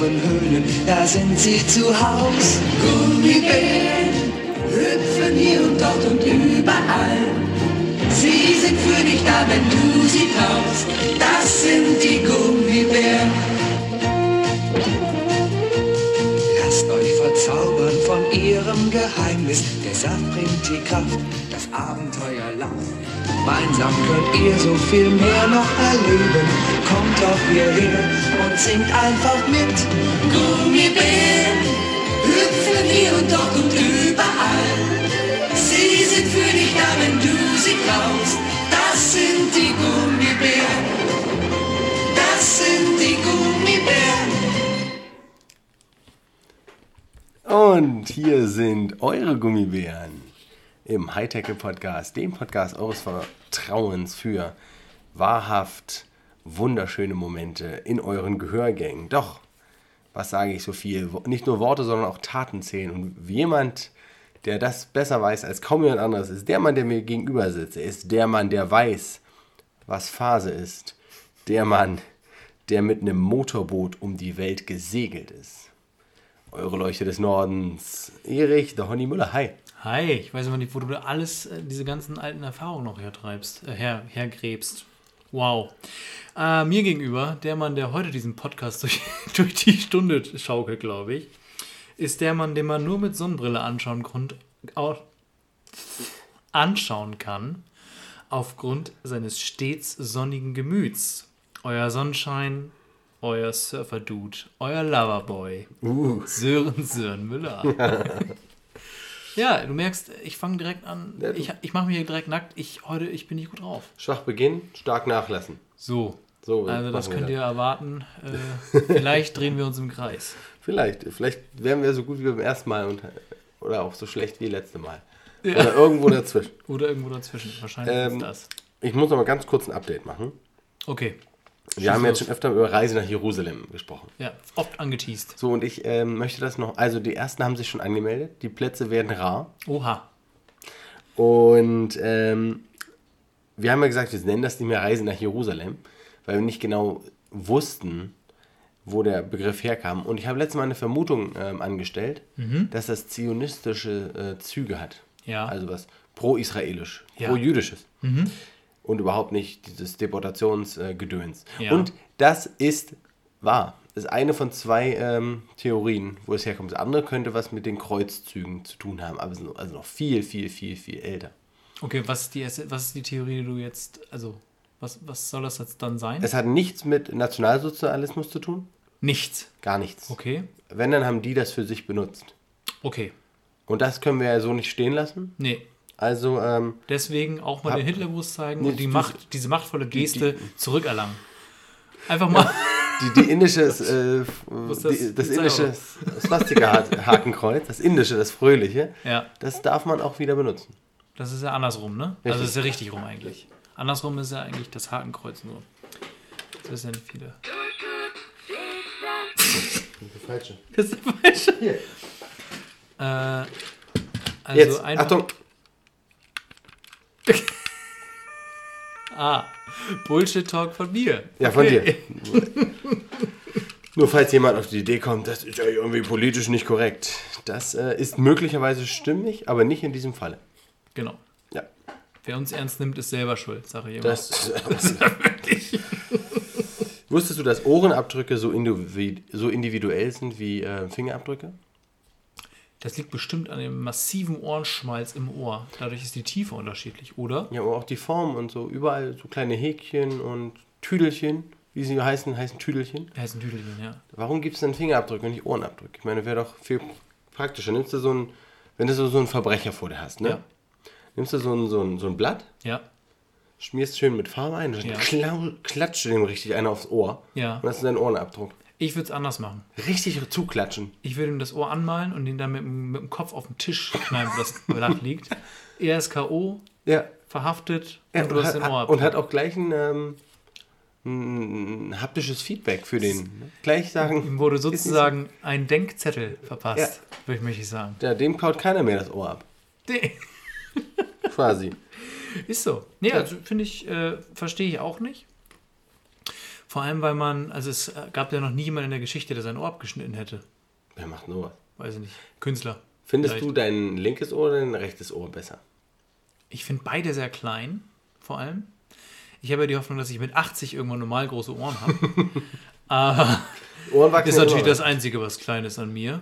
ihren Höhlen, da sind sie zu Haus. Gummibären hüpfen hier und dort und überall. Sie sind für dich da, wenn du sie brauchst. Das sind die Gummibären. Lasst euch verzaubern von ihrem Geheimnis. Der Saft bringt die Kraft, das Abenteuer lacht. Gemeinsam könnt ihr so viel mehr noch erleben. Kommt doch hierher und singt einfach mit. Gummibären hüpfen hier und dort und überall. Sie sind für dich da, wenn du sie brauchst. Das sind die Gummibären. Das sind die Gummibären. Und hier sind eure Gummibären im Hightech Podcast, dem Podcast eures Vertrauens für wahrhaft wunderschöne Momente in euren Gehörgängen. Doch, was sage ich so viel? Nicht nur Worte, sondern auch Taten zählen. Und jemand, der das besser weiß als kaum jemand anderes, ist der Mann, der mir gegenüber sitzt. Er ist der Mann, der weiß, was Phase ist. Der Mann, der mit einem Motorboot um die Welt gesegelt ist. Eure Leuchte des Nordens, Erich, der Honey Müller. Hi. Hi, ich weiß immer nicht, wo du alles, äh, diese ganzen alten Erfahrungen noch hertreibst, äh, her, hergräbst. Wow. Äh, mir gegenüber, der Mann, der heute diesen Podcast durch, durch die Stunde schaukelt, glaube ich, ist der Mann, den man nur mit Sonnenbrille anschauen, Grund, au, anschauen kann, aufgrund seines stets sonnigen Gemüts. Euer Sonnenschein, euer Surfer-Dude, euer Loverboy, Uh. Sören Sören Müller. ja, du merkst, ich fange direkt an, Ja, ich, ich mache mich hier direkt nackt, ich, heute, ich bin nicht gut drauf. Schwach beginnen, stark nachlassen. So, So, also das könnt ihr erwarten. Äh, vielleicht drehen wir uns im Kreis. Vielleicht, vielleicht wären wir so gut wie beim ersten Mal und, oder auch so schlecht wie letzte Mal. Ja. Oder irgendwo dazwischen. Oder irgendwo dazwischen. Wahrscheinlich Ähm, ist das. Ich muss noch mal ganz kurz ein Update machen. Okay. Wir haben los. jetzt schon öfter über Reise nach Jerusalem gesprochen. Ja, oft angeteased. So, und ich ähm, möchte das noch, also die ersten haben sich schon angemeldet, die Plätze werden rar. Oha. Und ähm, wir haben ja gesagt, wir nennen das nicht mehr Reise nach Jerusalem, weil wir nicht genau wussten, wo der Begriff herkam. Und ich habe letztes Mal eine Vermutung ähm, angestellt, dass das zionistische äh, Züge hat. Ja. Also was pro-israelisch, Ja. pro-jüdisches. Und überhaupt nicht dieses Deportationsgedöns. Gedöns. Ja. Und das ist wahr. Das ist eine von zwei ähm, Theorien, wo es herkommt. Das andere könnte was mit den Kreuzzügen zu tun haben, aber es ist also noch viel, viel, viel, viel älter. Okay, was ist die, was ist die Theorie, die du jetzt, also, was, was soll das jetzt dann sein? Es hat nichts mit Nationalsozialismus zu tun, Nichts. gar nichts. Okay. Wenn, dann haben die das für sich benutzt. Okay. Und das können wir ja so nicht stehen lassen. Nee. Also, ähm, Deswegen auch mal Hab- den Hitlergruß zeigen Nee, und die du- Macht, diese machtvolle Geste zurückerlangen. Einfach mal. die, die indische, äh, ist das? die, das indische Swastika-Hakenkreuz, das indische, das fröhliche, Ja, das darf man auch wieder benutzen. das ist ja andersrum, ne? Richtig. Also das ist ja richtig rum eigentlich. Andersrum ist ja eigentlich das Hakenkreuz nur. Das ist ja nicht viele. Falsche. Das ist der falsche. Hier. Äh, also Jetzt, einfach. Achtung, Ah, Bullshit-Talk von mir. ja, von Okay. dir. Nur falls jemand auf die Idee kommt, das ist ja irgendwie politisch nicht korrekt. Das äh, ist möglicherweise stimmig, aber nicht in diesem Falle. Genau. Ja, Wer uns ernst nimmt, ist selber schuld, sage ich immer. das, Wusstest du, dass Ohrenabdrücke so individuell sind wie äh, Fingerabdrücke? Das liegt bestimmt an dem massiven Ohrenschmalz im Ohr. Dadurch ist die Tiefe unterschiedlich, oder? Ja, aber auch die Form und so. Überall so kleine Häkchen und Tüdelchen, wie sie heißen, heißen Tüdelchen. Ein Tüdelchen, ja. Warum gibt es denn Fingerabdrücke und nicht Ohrenabdrücke? Ich meine, wäre doch viel praktischer. Nimmst du so ein, wenn du so, einen Verbrecher vor dir hast, ne? Ja. Nimmst du so ein, so, ein, so ein Blatt, Ja, schmierst schön mit Farbe ein, dann Ja. klau, klatscht du dem richtig einer aufs Ohr. Ja. Und das ist dein Ohrenabdruck. Ich würde es anders machen. Richtig zuklatschen. Ich würde ihm das Ohr anmalen und ihn dann mit, dem- mit dem Kopf auf den Tisch knallen, wo das Blatt liegt. Er ist K.O., Ja. verhaftet ja und du hast hat, den Ohr. und hat auch gleich ein, ähm, ein, haptisches Feedback für den. Ne? Gleich sagen, Ihm wurde sozusagen ein Denkzettel verpasst, würde ich möchte ich sagen. ja, dem kaut keiner mehr das Ohr ab. Nee. Quasi. Ist so. Nee, also finde ich, äh, verstehe ich auch nicht. Vor allem, weil man, also es äh, gab ja noch nie jemanden in der Geschichte, der sein Ohr abgeschnitten hätte. Wer macht nur was? Weiß ich nicht. Künstler. Findest Vielleicht. du dein linkes Ohr oder dein rechtes Ohr besser? Ich finde beide sehr klein, vor allem. Ich habe ja die Hoffnung, dass ich mit 80 irgendwann normal große Ohren habe. Aber Ohren wachsen ist natürlich das Einzige, was klein ist an mir,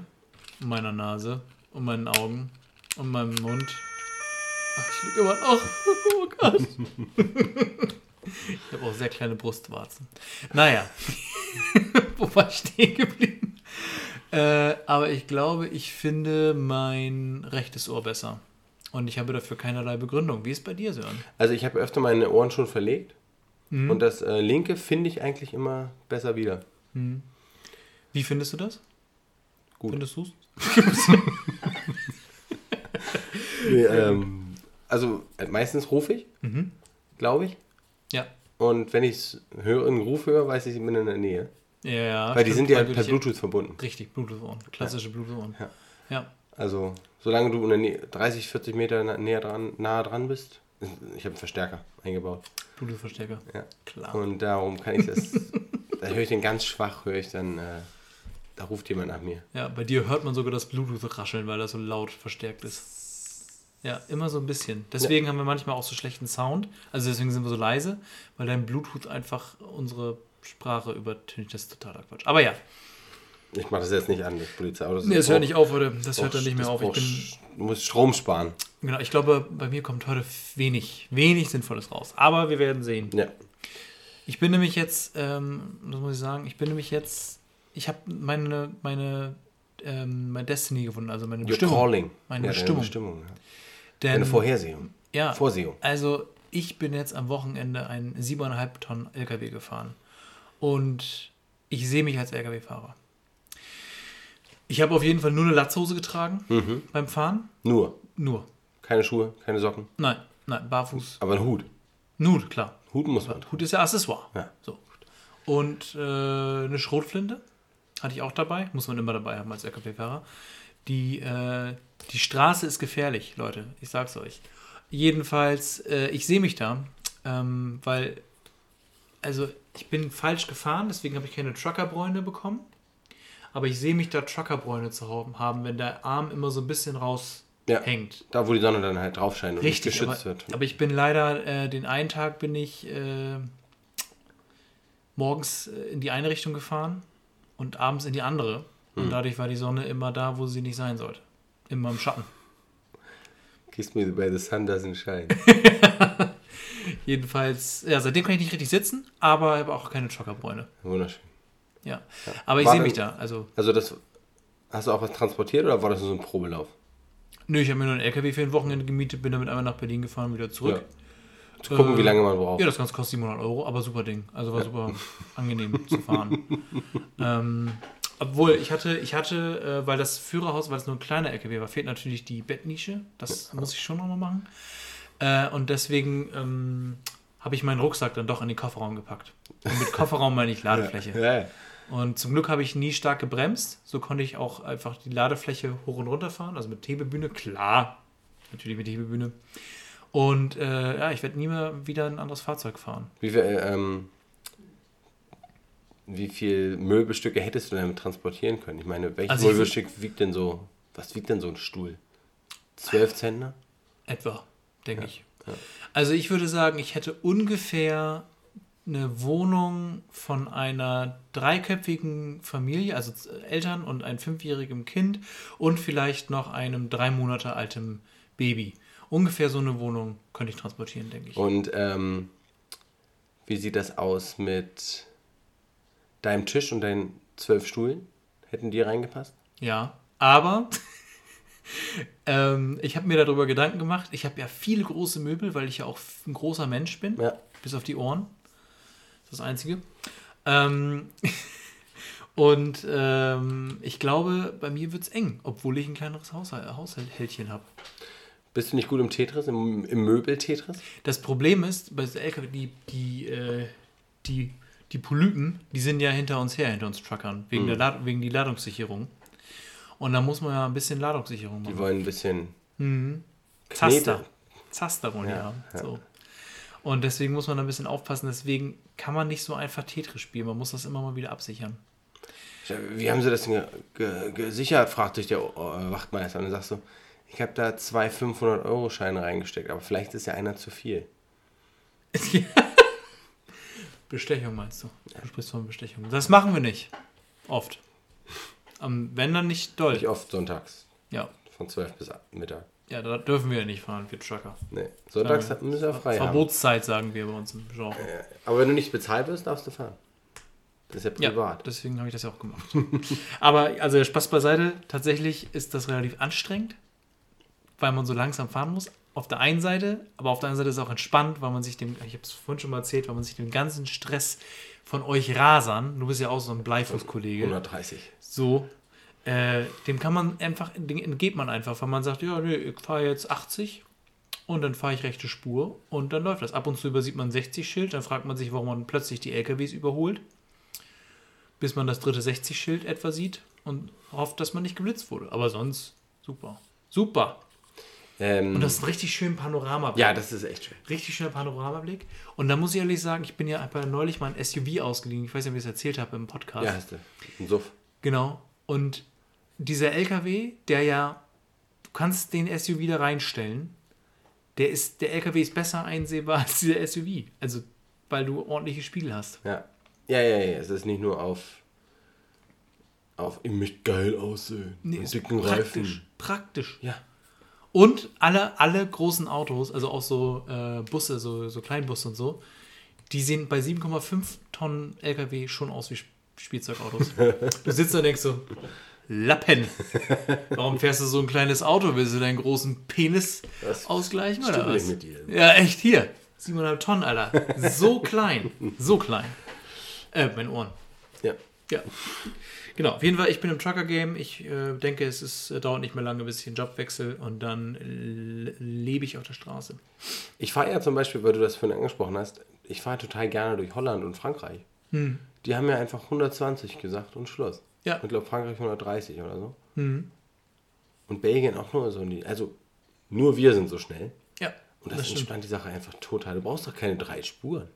und meiner Nase, und meinen Augen, und meinem Mund. Ach, ich liege immer noch. Oh Gott. Ich habe auch sehr kleine Brustwarzen. Naja, wo war ich stehen geblieben? Äh, aber ich glaube, ich finde mein rechtes Ohr besser. Und ich habe dafür keinerlei Begründung. Wie ist bei dir, Sören? Also ich habe öfter meine Ohren schon verlegt. Mhm. Und das äh, linke finde ich eigentlich immer besser wieder. Wie findest du das? Gut. Findest du es? Nee, ähm, also äh, meistens rufe ich, Mhm. glaube ich. Ja. Und wenn ich höre, einen Ruf höre, weiß ich, ich bin in der Nähe. Ja, ja. Weil die stimmt, sind ja per Bluetooth verbunden. Richtig, Bluetooth-Ohren. Klassische Bluetooth-Ohren. Ja. Ja. Also, solange du in der Nähe, 30, 40 Meter näher dran, nahe dran bist, ich habe einen Verstärker eingebaut. Bluetooth-Verstärker. Ja. Klar. Und darum kann ich das, da höre ich den ganz schwach, höre ich dann, äh, da ruft jemand nach mir. Ja, bei dir hört man sogar das Bluetooth-Rascheln, weil das so laut verstärkt ist. Ja, immer so ein bisschen. Deswegen haben wir manchmal auch so schlechten Sound. Also deswegen sind wir so leise, weil dein Bluetooth einfach unsere Sprache übertönt. Das ist totaler Quatsch. Aber ja, Ich mache das jetzt nicht an, das Polizeiauto. nee, das hört nicht auf, Leute. Das hört dann nicht mehr das auf. Ich bin, Du musst Strom sparen. genau, ich glaube, bei mir kommt heute wenig, wenig Sinnvolles raus. Aber wir werden sehen. Ja. Ich bin nämlich jetzt, ähm, das muss ich sagen, ich bin nämlich jetzt, ich habe meine, meine, ähm, meine Destiny gefunden, also meine Your Bestimmung. calling. Meine ja, Bestimmung. Bestimmung. Ja. Denn, Deine Vorhersehung. ja, Vorsehung. also ich bin jetzt am Wochenende einen 7,5 Tonnen LKW gefahren und ich sehe mich als LKW-Fahrer. Ich habe auf jeden Fall nur eine Latzhose getragen Mhm. beim Fahren, Nur. nur. Keine Schuhe, keine Socken. Nein, nein, barfuß. Aber ein Hut. Nur, klar. Hut muss man. Hut ist ja Accessoire. Ja. So. Und äh, eine Schrotflinte hatte ich auch dabei. Muss man immer dabei haben als LKW-Fahrer. Die, äh, die Straße ist gefährlich, Leute. Ich sag's euch. Jedenfalls, äh, ich sehe mich da, ähm, weil, also ich bin falsch gefahren, deswegen habe ich keine Truckerbräune bekommen. Aber ich sehe mich da Truckerbräune zu haben, wenn der Arm immer so ein bisschen raushängt. Ja. Da, wo die Sonne dann halt drauf scheint und Richtig, nicht geschützt aber, wird. aber ich bin leider, äh, den einen Tag bin ich äh, morgens äh, in die eine Richtung gefahren und abends in die andere. Hm. Und dadurch war die Sonne immer da, wo sie nicht sein sollte. Immer im Schatten. Kiss me where the sun doesn't shine. Jedenfalls, ja, seitdem kann ich nicht richtig sitzen, aber habe auch keine Joggerbräune. Wunderschön. Ja. Aber ich sehe mich da. Also, Also das, hast du auch was transportiert oder war das nur so ein Probelauf? nö, ich habe mir nur einen LKW für ein Wochenende gemietet, bin damit einmal nach Berlin gefahren, wieder zurück. Zu gucken, Äh, wie lange man braucht. Ja, das Ganze kostet 700 Euro, aber super Ding. Also war super angenehm zu fahren. ähm, obwohl, ich hatte, ich hatte, äh, weil das Führerhaus, weil es nur ein kleiner LKW war, fehlt natürlich die Bettnische. Das muss ich schon nochmal machen. Äh, und deswegen ähm, habe ich meinen Rucksack dann doch in den Kofferraum gepackt. Und mit Kofferraum meine ich Ladefläche. Ja, ja. Und zum Glück habe ich nie stark gebremst. So konnte ich auch einfach die Ladefläche hoch und runter fahren. Also mit Hebebühne, klar. Natürlich mit Hebebühne. Und äh, ja, ich werde nie mehr wieder ein anderes Fahrzeug fahren. Wie viel, äh, ähm, wie viel Möbelstücke hättest du damit transportieren können? Ich meine, welches Also Möbelstück wiegt denn so, was wiegt denn so ein Stuhl? Zwölf Zentner? Etwa, denke ich. Also ich würde sagen, ich hätte ungefähr eine Wohnung von einer dreiköpfigen Familie, also Eltern und ein fünfjährigem Kind und vielleicht noch einem drei Monate altem Baby. Ungefähr so eine Wohnung könnte ich transportieren, denke ich. Und ähm, wie sieht das aus mit deinem Tisch und deinen zwölf Stühlen? Hätten die reingepasst? Ja, aber ähm, ich habe mir darüber Gedanken gemacht. Ich habe ja viele große Möbel, weil ich ja auch ein großer Mensch bin, Ja. bis auf die Ohren. Das ist das Einzige. Ähm, und ähm, ich glaube, bei mir wird es eng, obwohl ich ein kleineres Haushalt, Haushaltchen habe. Bist du nicht gut im Tetris, im, im Möbel-Tetris? Das Problem ist, bei der LKW, die, die, äh, die, die Polypen, die sind ja hinter uns her, hinter uns Truckern, wegen, der Lad wegen die Ladungssicherung. Und da muss man ja ein bisschen Ladungssicherung Die machen. wollen ein bisschen Zaster. Zaster wollen die Ja, haben. ja. So. Und deswegen muss man da ein bisschen aufpassen. Deswegen kann man nicht so einfach Tetris spielen. Man muss das immer mal wieder absichern. Wie haben sie das denn ge ge gesichert, fragt sich der Wachtmeister. Und dann sagst du, ich habe da zwei 500-Euro-Scheine reingesteckt, aber vielleicht ist ja einer zu viel. Bestechung meinst du? Du sprichst von Bestechung. Das machen wir nicht. Oft. Am, wenn dann nicht doll. Nicht oft sonntags, Ja. von 12 bis Mittag. Ja, da dürfen wir nicht fahren, wir Trucker. Nee, sonntags Ja. müssen wir frei haben. Verbotszeit sagen wir bei uns im Genre. Aber wenn du nicht bezahlt wirst, darfst du fahren. Das ist ja Ja, privat. deswegen habe ich das ja auch gemacht. Aber also Spaß beiseite, tatsächlich ist das relativ anstrengend, weil man so langsam fahren muss. Auf der einen Seite, aber auf der anderen Seite ist es auch entspannt, weil man sich dem, ich habe es vorhin schon mal erzählt, weil man sich den ganzen Stress von euch Rasern, du bist ja auch so ein Bleifußkollege, 130. so, äh, dem kann man einfach, dem entgeht man einfach, weil man sagt, ja, nee, ich fahre jetzt 80 und dann fahre ich rechte Spur und dann läuft das. Ab und zu übersieht man 60 Schild, dann fragt man sich, warum man plötzlich die LKWs überholt, bis man das dritte 60 Schild etwa sieht und hofft, dass man nicht geblitzt wurde. Aber sonst super. Super. Ähm, Und das ist ein richtig schön Panoramablick. ja, das ist echt schön. Richtig schöner Panoramablick. Und da muss ich ehrlich sagen, ich bin ja neulich mal ein SUV ausgeliehen. Ich weiß nicht, ob ich das erzählt habe im Podcast. Ja, hast du. Ein Suff. Genau. Und dieser LKW, der ja, du kannst den SUV da reinstellen, der ist, der LKW ist besser einsehbar als dieser SUV. Also, weil du ordentliche Spiegel hast. Ja. Ja, ja, ja. Es ist nicht nur auf. Auf, ich möchte geil aussehen. Nee, ist praktisch. Reifen. Praktisch. Ja. Und alle, alle großen Autos, also auch so äh, Busse, so, so Kleinbusse und so, die sehen bei 7,5 Tonnen LKW schon aus wie Sp- Spielzeugautos. du sitzt da und denkst so, Lappen. Warum fährst du so ein kleines Auto? Willst du deinen großen Penis Das ausgleichen oder was? mit dir. Ja, echt hier. 7,5 Tonnen, Alter. So klein. So klein. Äh, meine Ohren. Ja. Ja. Genau, auf jeden Fall, ich bin im Trucker-Game. Ich äh, denke, es ist, äh, dauert nicht mehr lange, bis ich den Job wechsle und dann lebe ich auf der Straße. Ich fahre ja zum Beispiel, weil du das vorhin angesprochen hast, ich fahre total gerne durch Holland und Frankreich. Hm. Die haben ja einfach 120 gesagt und Schluss. Ja. Ich glaube, Frankreich 130 oder so. Mhm. Und Belgien auch nur so. also, nur wir sind so schnell. Ja, Und das, das stimmt. entspannt die Sache einfach total. Du brauchst doch keine drei Spuren.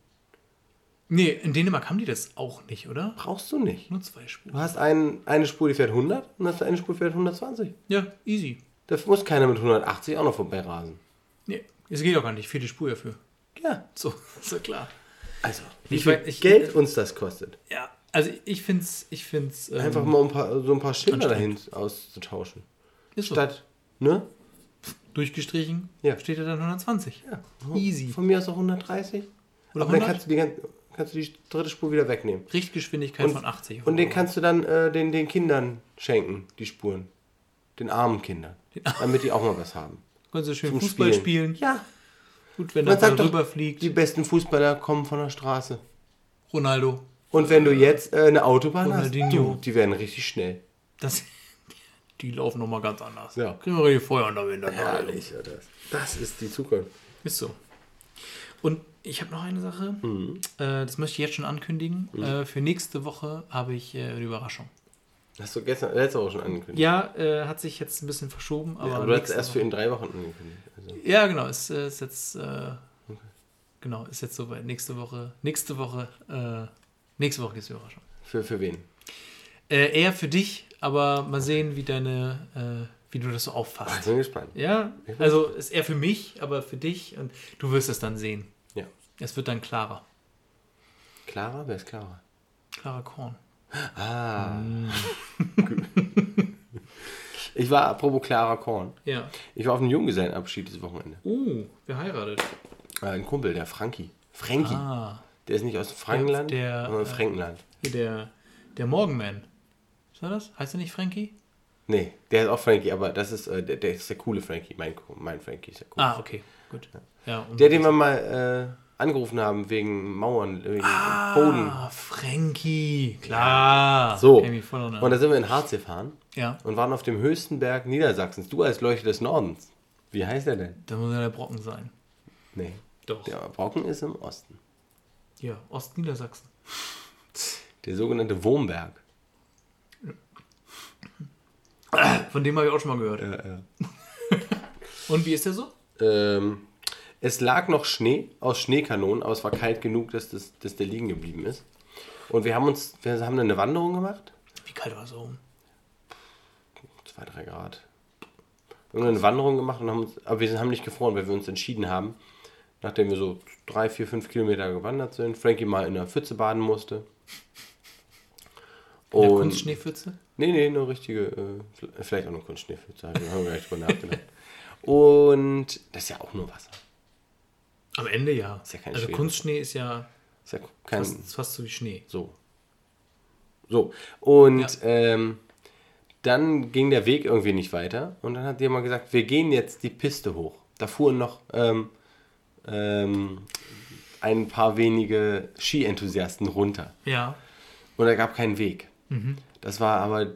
Nee, in Dänemark haben die das auch nicht, oder? Brauchst du nicht. Nur zwei Spuren. Du hast ein, eine Spur, die fährt 100 und hast eine Spur, die fährt 120. Ja, easy. Da muss keiner mit 180 auch noch vorbeirasen. Nee, es geht auch gar nicht. Vierte Spur dafür. Ja. So, ist ja klar. Also, wie Ich viel weiß- ich- Geld uns das kostet. Ja, also ich finde es, ich find's, ähm, Einfach mal ein paar, so ein paar Schilder dahin auszutauschen. ist so. Statt, ne? durchgestrichen, Ja. steht er dann 120. Ja. Easy. Von mir aus auch 130. Oder Aber dann 100? kannst du, die, gan- kannst du die dritte Spur wieder wegnehmen. Richtgeschwindigkeit Und- von 80. Und den kannst du dann äh, den, den Kindern schenken, die Spuren. Den armen Kindern. Damit die auch mal was haben. Können sie schön zum Fußball spielen. Ja. Gut, wenn Man sagt rüberfliegt. die besten Fußballer kommen von der Straße. Ronaldo. Und wenn du jetzt äh, eine Autobahn hast, Ronaldinho. du, die werden richtig schnell. Das, die laufen nochmal ganz anders. Ja. Kriegen wir richtig Feuer unter. Herrlich, oder? Das ist die Zukunft. Ist so. Und ich habe noch eine Sache. Mhm. Äh, das möchte ich jetzt schon ankündigen. Äh, für nächste Woche habe ich äh, eine Überraschung. Hast du gestern, letzte Woche schon angekündigt. Ja, äh, hat sich jetzt ein bisschen verschoben. Aber, Ja, aber du hast nächste erst für in drei Wochen angekündigt. Also, Ja, genau. Ist, äh, ist jetzt. Äh, Genau, ist jetzt soweit. Nächste Woche. Nächste Woche. Äh, nächste Woche gibt es die Überraschung. für, für wen? Eher für dich, aber mal sehen, wie deine. Wie du das so auffasst. Ich bin gespannt. Ja, also ist eher für mich, aber für dich und du wirst es dann sehen. Ja. Es wird dann klarer. Clara? Wer ist Clara? Klarer Korn. Ah. ich war, apropos Clara Korn, Ja. ich war auf einem Junggesellenabschied dieses Wochenende. Uh, wer heiratet? Äh, ein Kumpel, der Frankie. Frankie. Ah, Der ist nicht aus Frankenland, Der- der, sondern äh, Frankenland. der, der Morgenman. Was war das? Heißt er nicht Frankie? Nee, der ist auch Frankie, aber das ist, äh, der, der ist der coole Frankie. Mein, mein Frankie ist der coole. Ah, okay, gut. Ja, und Der, den wir mal äh, angerufen haben wegen Mauern, wegen Boden. Ah, Frankie, klar. So. Und da sind wir in Harz gefahren ja, und waren auf dem höchsten Berg Niedersachsens. Du als Leuchte des Nordens. Wie heißt der denn? da muss ja der Brocken sein. Nee. Doch. Der Brocken ist im Osten. Ja, Ostniedersachsen. Der sogenannte Wurmberg. Von dem habe ich auch schon mal gehört. Ja, ja. Und wie ist der so? Ähm, Es lag noch Schnee aus Schneekanonen, aber es war kalt genug, dass, das, dass der liegen geblieben ist. Und wir haben uns, wir haben eine Wanderung gemacht. Wie kalt war es oben? Zwei, drei Grad. Wir haben eine Wanderung gemacht und haben uns, aber wir haben nicht gefroren, weil wir uns entschieden haben, nachdem wir so drei, vier, fünf Kilometer gewandert sind, Frankie mal in der Pfütze baden musste. Und- Kunstschneepfütze? Nee, nee, nur richtige, äh, vielleicht auch eine Kunstschneepfütze, haben wir gar nicht drüber nachgedacht. Und das ist ja auch nur Wasser. Am Ende ja. Ist ja kein also Schwere. Kunstschnee ist ja Ist ja kein, fast, ist fast so wie Schnee. so. So. Und ähm, dann ging der Weg irgendwie nicht weiter. Und dann hat jemand gesagt, wir gehen jetzt die Piste hoch. Da fuhren noch ähm, ähm, ein paar wenige Ski-Enthusiasten runter. Ja. Und da gab keinen Weg. Das war aber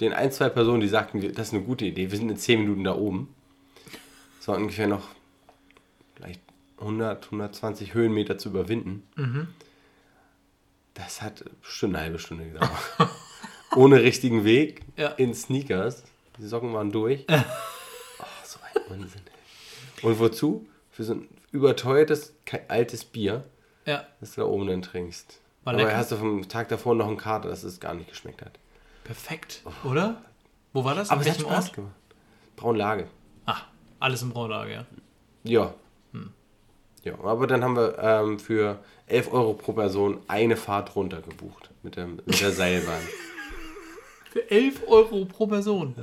den ein, zwei Personen, die sagten, das ist eine gute Idee. Wir sind in 10 Minuten da oben. Es war ungefähr noch 100, 120 Höhenmeter zu überwinden. Das hat bestimmt eine halbe Stunde gedauert. Ohne richtigen Weg, Ja. in Sneakers. Die Socken waren durch. oh, so ein Unsinn. Und wozu? Für so ein überteuertes, altes Bier, Ja. das du da oben dann trinkst. War Aber lecker? hast du vom Tag davor noch einen Kater, dass es gar nicht geschmeckt hat. Perfekt. Oder? Wo war das? Aber In es hat Spaß Ort? gemacht. Braunlage. Ah, alles im Braulager, ja. Ja. Ja, aber dann haben wir ähm, für 11 Euro pro Person eine Fahrt runter gebucht mit der, mit der Seilbahn. Für 11 Euro pro Person.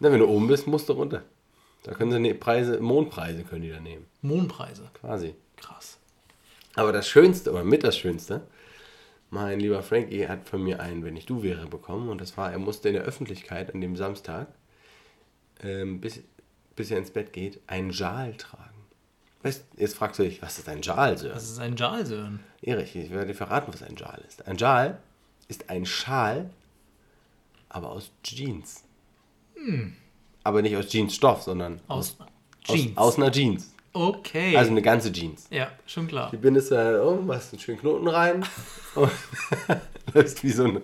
Na, wenn du oben bist, musst du runter. Da können sie ne Preise, Mondpreise können die da nehmen. Mondpreise. Quasi. Krass. Aber das Schönste, oder mit das Schönste, mein lieber Frankie hat von mir einen Wenn ich du wäre bekommen. Und das war, er musste in der Öffentlichkeit an dem Samstag, ähm, bis, bis er ins Bett geht, einen Schal tragen. Jetzt fragst du dich, was ist ein Schal, Sir? Das ist ein Jalsöhn. Erich, ich werde dir verraten, was ein Schal ist. Ein Schal ist ein Schal, aber aus Jeans. Aber nicht aus Jeansstoff, sondern Aus aus, Jeans. aus einer Jeans. okay. Also eine ganze Jeans. ja, schon klar. Die bindest du halt um, machst einen schönen Knoten rein und läufst wie so ein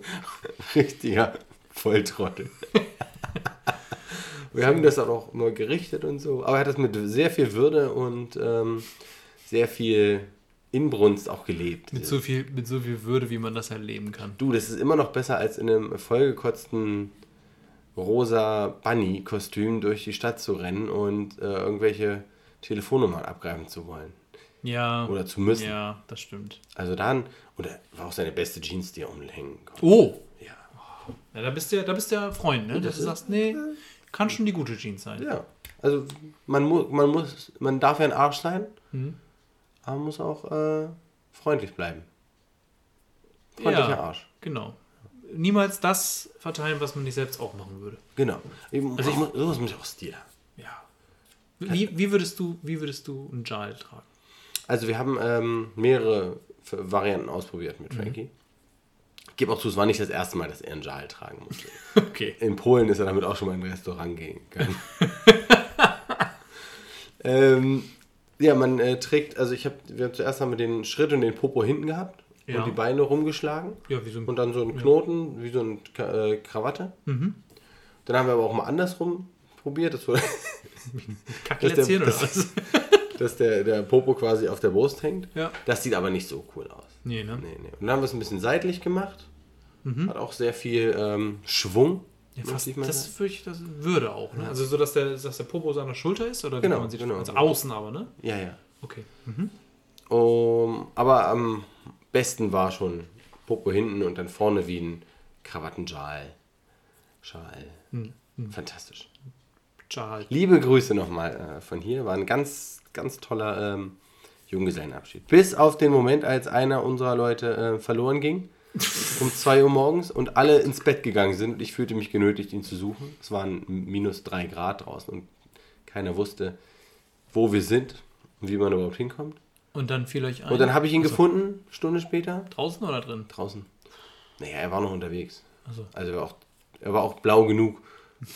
richtiger Volltrottel. Wir haben das auch nur gerichtet und so, aber er hat das mit sehr viel Würde und ähm, sehr viel Inbrunst auch gelebt. Mit so, viel, mit so viel Würde, wie man das halt leben kann. Du, das ist immer noch besser als in einem vollgekotzten rosa Bunny-Kostüm durch die Stadt zu rennen und äh, irgendwelche Telefonnummern abgreifen zu wollen. Ja. Oder zu müssen. Ja, das stimmt. Also dann, und er war auch seine beste Jeans, die er umhängen konnte. Oh! Ja. Ja, da bist du ja, da bist du ja Freund, ne? Dass du sagst, nee, kann schon die gute Jeans sein. ja. Also man, mu man muss, man darf ja ein Arsch sein, Mhm. aber man muss auch äh, freundlich bleiben. Freundlicher Ja. Arsch. Genau. Niemals das verteilen, was man nicht selbst auch machen würde. Genau. Eben, Also ich- auch- sowas muss ich auch Stil haben. Ja. Wie, wie, würdest du, wie würdest du einen Jal tragen? Also wir haben ähm, mehrere Varianten ausprobiert Mhm. mit Frankie. Ich gebe auch zu, es war nicht das erste Mal, dass er einen Schal tragen musste. Okay. In Polen ist er damit auch schon mal in ein Restaurant gegangen. ähm, ja, man äh, trägt, also ich habe, wir haben zuerst haben wir den Schritt und den Popo hinten gehabt Ja. und die Beine rumgeschlagen Ja, wie so ein und dann so einen Knoten, wie so eine äh, Krawatte. Mhm. Dann haben wir aber auch mal andersrum probiert, dass, der, erzählen oder was? dass der, der Popo quasi auf der Brust hängt. Ja. Das sieht aber nicht so cool aus. Nee, ne? Nee, nee. Und dann haben wir es ein bisschen seitlich gemacht. Hat auch sehr viel ähm, Schwung. Mhm. Ja, fast, das sagen. würde ich, das würde auch, ne? Also so, dass der, dass der Popo seiner Schulter ist? Oder Genau, man das genau. Also außen aber, ne? Ja, ja. Okay. Um, aber am besten war schon Popo hinten und dann vorne wie ein Krawattenschal. Schal. Hm, Fantastisch. Jal. Liebe Grüße nochmal äh, von hier. War ein ganz, ganz toller ähm, Junggesellenabschied. Bis auf den Moment, als einer unserer Leute äh, verloren ging. Um 2 Uhr morgens und alle ins Bett gegangen sind. Und ich fühlte mich genötigt, ihn zu suchen. Es waren minus 3 Grad draußen und keiner wusste, wo wir sind und wie man überhaupt hinkommt. Und dann fiel euch ein. Und dann habe ich ihn Also, gefunden, Stunde später, Draußen oder drin? draußen. Naja, er war noch unterwegs. Also, Also er war auch, er war auch blau genug,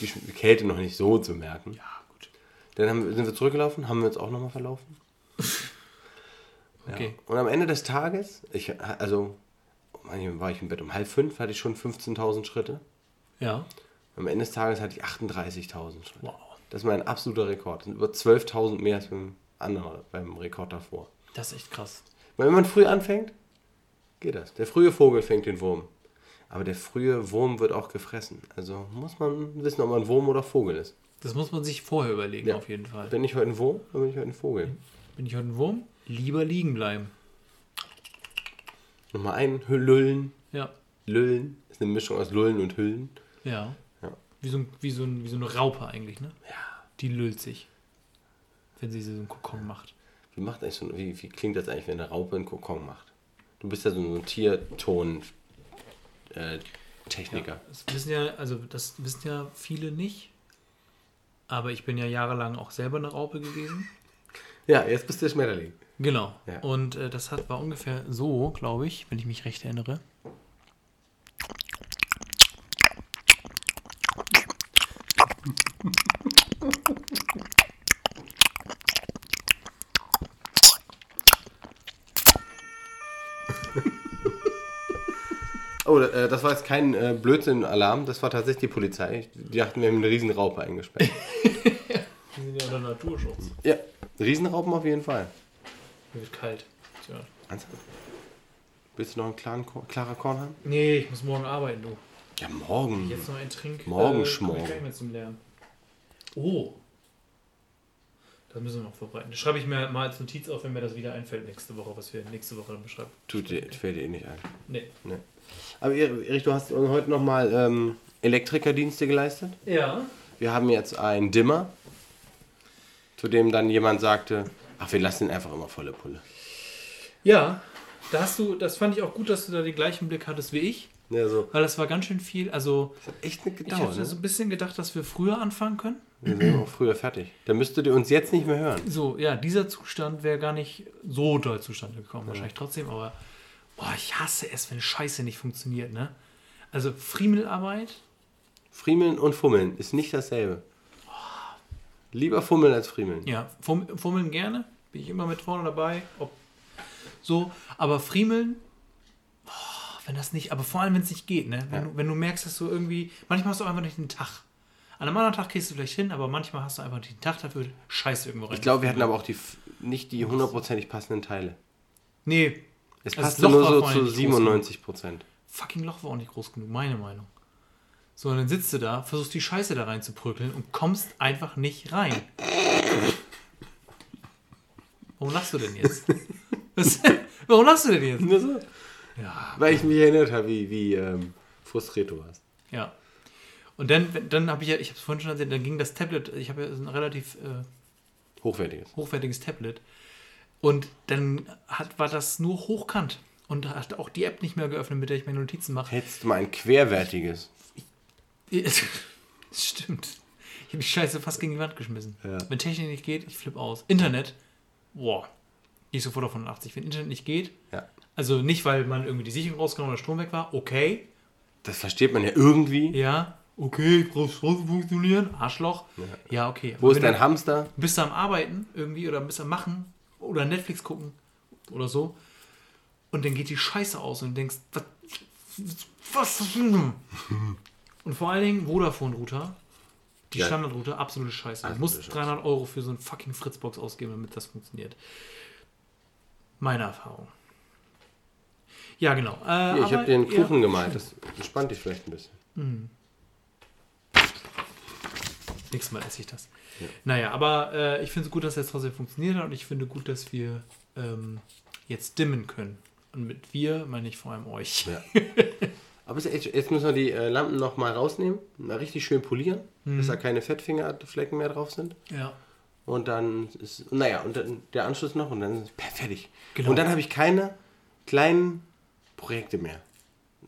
die Kälte noch nicht so zu merken. ja, gut. Dann haben, sind wir zurückgelaufen, haben wir uns auch nochmal verlaufen. Okay. Und am Ende des Tages, ich, also manchmal war ich im Bett um halb fünf, hatte ich schon 15.000 Schritte. Ja. Am Ende des Tages hatte ich 38.000 Schritte. Wow. Das ist mein absoluter Rekord. Das sind über 12.000 mehr als beim andere beim Rekord davor. Das ist echt krass. Weil wenn man früh anfängt, geht das. Der frühe Vogel fängt den Wurm. Aber der frühe Wurm wird auch gefressen. Also muss man wissen, ob man Wurm oder Vogel ist. Das muss man sich vorher überlegen, Ja. auf jeden Fall. Bin ich heute ein Wurm, dann bin ich heute ein Vogel. Bin ich heute ein Wurm? Lieber liegen bleiben. Nochmal ein Lüllen. Ja. Lüllen ist eine Mischung aus Lullen und Hüllen. Ja. Ja. Wie, so ein, wie, so ein, wie so eine Raupe eigentlich, ne? Ja. Die lüllt sich. Wenn sie so einen Kokon macht. Wie, macht eigentlich so, wie, wie klingt das eigentlich, wenn eine Raupe einen Kokon macht? Du bist ja so ein Tierton-Techniker. Das wissen ja, also das wissen ja viele nicht. Aber ich bin ja jahrelang auch selber eine Raupe gewesen. Ja. jetzt bist du der Schmetterling. Genau. Ja. Und äh, das hat, war ungefähr so, glaube ich, wenn ich mich recht erinnere. Oh, äh, das war jetzt kein äh, Blödsinn-Alarm, das war tatsächlich die Polizei. Die dachten, wir haben eine Riesenraupe eingesperrt. Die sind ja unter Naturschutz. ja, Riesenraupen auf jeden Fall. Mir wird kalt. Tja. Ernsthaft? Willst du noch einen klaren, klarer Korn haben? Nee, ich muss morgen arbeiten, du. Ja, morgen. Jetzt noch ein Trink. Morgen äh, schmorgen. ich gleich mehr zum Lernen. Oh. Das müssen wir noch vorbereiten. Das schreibe ich mir mal als Notiz auf, wenn mir das wieder einfällt nächste Woche, was wir nächste Woche dann beschreiben. Tut dir, fällt dir eh nicht ein. Nee. Nee. Aber Erich, du hast heute nochmal ähm, Elektrikerdienste geleistet. Ja. Wir haben jetzt einen Dimmer, zu dem dann jemand sagte, ach, wir lassen ihn einfach immer volle Pulle. Ja. Da hast du, das fand ich auch gut, dass du da den gleichen Blick hattest wie ich, Ja, so. weil das war ganz schön viel. Also, Echt nicht ich gedauert. hatte so Ne? ein bisschen gedacht, dass wir früher anfangen können. Wir sind auch früher fertig. Da müsstet ihr uns jetzt nicht mehr hören. So, ja, dieser Zustand wäre gar nicht so doll zustande gekommen, wahrscheinlich trotzdem, aber boah, ich hasse es, wenn Scheiße nicht funktioniert, ne? Also Friemelarbeit, Friemeln und Fummeln ist nicht dasselbe. Lieber Fummeln als Friemeln. ja, fumm- fummeln gerne, bin ich immer mit vorne dabei, ob so, aber Friemeln, boah, wenn das nicht, aber vor allem, wenn es nicht geht, ne? Wenn, du, wenn du merkst, dass du irgendwie, manchmal hast du einfach nicht den Tag. An einem anderen Tag gehst du vielleicht hin, aber manchmal hast du einfach nicht den Tag dafür, Scheiße irgendwo rein. Ich glaube, wir hatten aber auch die, nicht die hundertprozentig passenden Teile. Nee, Es Also passte Loch nur so zu nicht groß genug. 97 Prozent. fucking Loch war auch nicht groß genug, meine Meinung. So, und dann sitzt du da, versuchst die Scheiße da rein zu prügeln und kommst einfach nicht rein. Warum lachst du denn jetzt? Was, warum lachst du denn jetzt? Nur so. Ja, Weil ich mich erinnert habe, wie, wie ähm, frustriert du warst. ja. Und dann, dann habe ich ja, ich habe es vorhin schon erzählt, dann ging das Tablet, ich habe ja ein relativ äh, Hochwertiges. hochwertiges Tablet. Und dann hat, war das nur hochkant. Und hat auch die App nicht mehr geöffnet, mit der ich meine Notizen mache. Hättest du mal ein querwertiges. Stimmt. Ich habe die Scheiße fast gegen die Wand geschmissen. Ja. Wenn Technik nicht geht, ich flippe aus. Internet, boah, ich sofort auf 180. Wenn Internet nicht geht, Ja. also nicht, weil man irgendwie die Sicherung rausgenommen oder Strom weg war, okay, Das versteht man ja irgendwie. ja, okay, ich brauche Strom funktionieren, Arschloch, ja, okay. Wo Aber ist dein du- Hamster? bist du am Arbeiten irgendwie oder bist du am Machen oder Netflix gucken oder so und dann geht die Scheiße aus und du denkst, was, was und vor allen Dingen Vodafone-Router, die Ja. Standardrouter, absolute Scheiße. Du Absolute musst Scheiße. 300 Euro für so ein fucking Fritzbox ausgeben, damit das funktioniert. Meine Erfahrung. Ja, genau. Äh, Hier, ich habe den ja. Kuchen gemalt. Das entspannt dich vielleicht ein bisschen. Nächstes Mal esse ich das. Naja, aber äh, ich finde es gut, dass das trotzdem funktioniert hat und ich finde gut, dass wir ähm, jetzt dimmen können. Und mit wir meine ich vor allem euch. Ja. Aber jetzt jetzt müssen wir die äh, Lampen noch mal rausnehmen. Mal richtig schön polieren, bis da keine Fettfingerflecken mehr drauf sind. Ja. Und dann ist, naja, und dann der Anschluss noch und dann ist es fertig. Genau. Und dann habe ich keine kleinen Projekte mehr.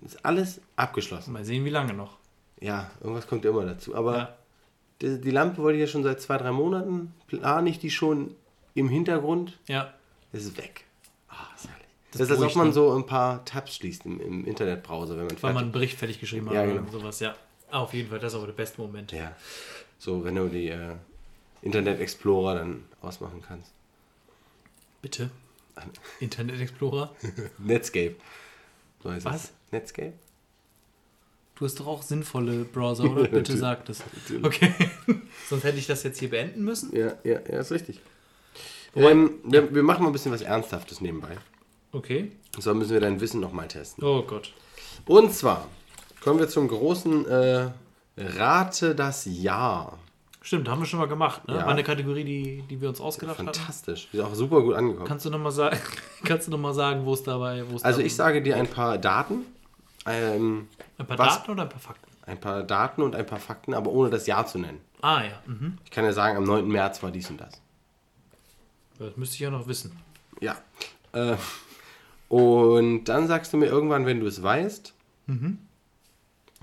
Ist alles abgeschlossen. Mal sehen, wie lange noch. Ja, irgendwas kommt ja immer dazu. Aber Ja. die, die Lampe wollte ich ja schon seit zwei, drei Monaten. Plane ich die schon im Hintergrund. Ja. Es ist weg. Ah, ist herrlich. Das Das, ist, als ob man so ein paar Tabs schließt im, im Internetbrowser, wenn man Weil man einen Bericht fertig geschrieben hat Ja, oder genau. sowas. Ja. Ah, auf jeden Fall, das ist aber der beste Moment. Ja. So, wenn du die äh, Internet Explorer dann ausmachen kannst. Bitte. Internet Explorer. Netscape. So heißt Was? es. Netscape? Du hast doch auch sinnvolle Browser, oder? Bitte sag das. Natürlich. Okay. Sonst hätte ich das jetzt hier beenden müssen. Ja, ja, ja, ist richtig. Ähm, wir, wir machen mal ein bisschen was Ernsthaftes nebenbei. Okay. Und zwar müssen wir dein Wissen nochmal testen. Oh Gott. Und zwar kommen wir zum großen äh, Rate das Jahr. Stimmt, haben wir schon mal gemacht. Ne? Ja. War eine Kategorie, die, die wir uns ausgedacht haben. Fantastisch. Ist auch super gut angekommen. Kannst du nochmal sagen, kannst du noch mal sagen, wo es dabei, wo es Also dabei- ich sage dir ein paar Daten. Ähm, ein paar was- Daten oder ein paar Fakten? ein paar Daten und ein paar Fakten, aber ohne das Jahr zu nennen. Ah ja, mhm. Ich kann ja sagen, am 9. März war dies und das. das müsste ich ja noch wissen. Ja. Äh, und dann sagst du mir irgendwann, wenn du es weißt,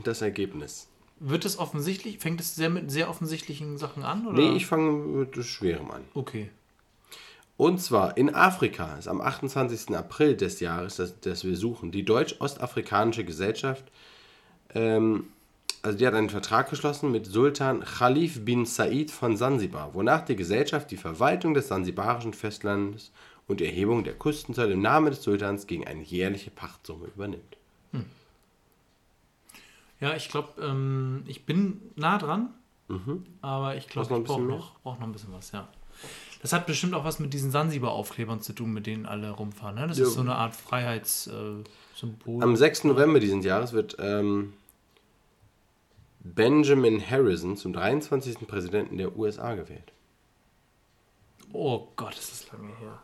das Ergebnis. Wird es offensichtlich, fängt es sehr mit sehr offensichtlichen Sachen an? Oder? Nee, ich fange mit Schwerem an. Okay. Und zwar in Afrika ist am 28. April des Jahres, das, das wir suchen, die Deutsch-Ostafrikanische Gesellschaft, ähm, also die hat einen Vertrag geschlossen mit Sultan Khalif bin Said von Sansibar, wonach die Gesellschaft die Verwaltung des sansibarischen Festlandes und die Erhebung der Kustenzölle im Namen des Sultans gegen eine jährliche Pachtsumme übernimmt. Ja, ich glaube, ähm, ich bin nah dran, aber ich glaube, ich brauche noch, brauch noch ein bisschen was, ja. Das hat bestimmt auch was mit diesen Sansibar-Aufklebern zu tun, mit denen alle rumfahren. Ne? Das Ja. ist so eine Art Freiheitssymbol. Äh. Am 6. November dieses Jahres wird ähm, Benjamin Harrison zum 23. Präsidenten der USA gewählt. oh Gott, ist das lange her.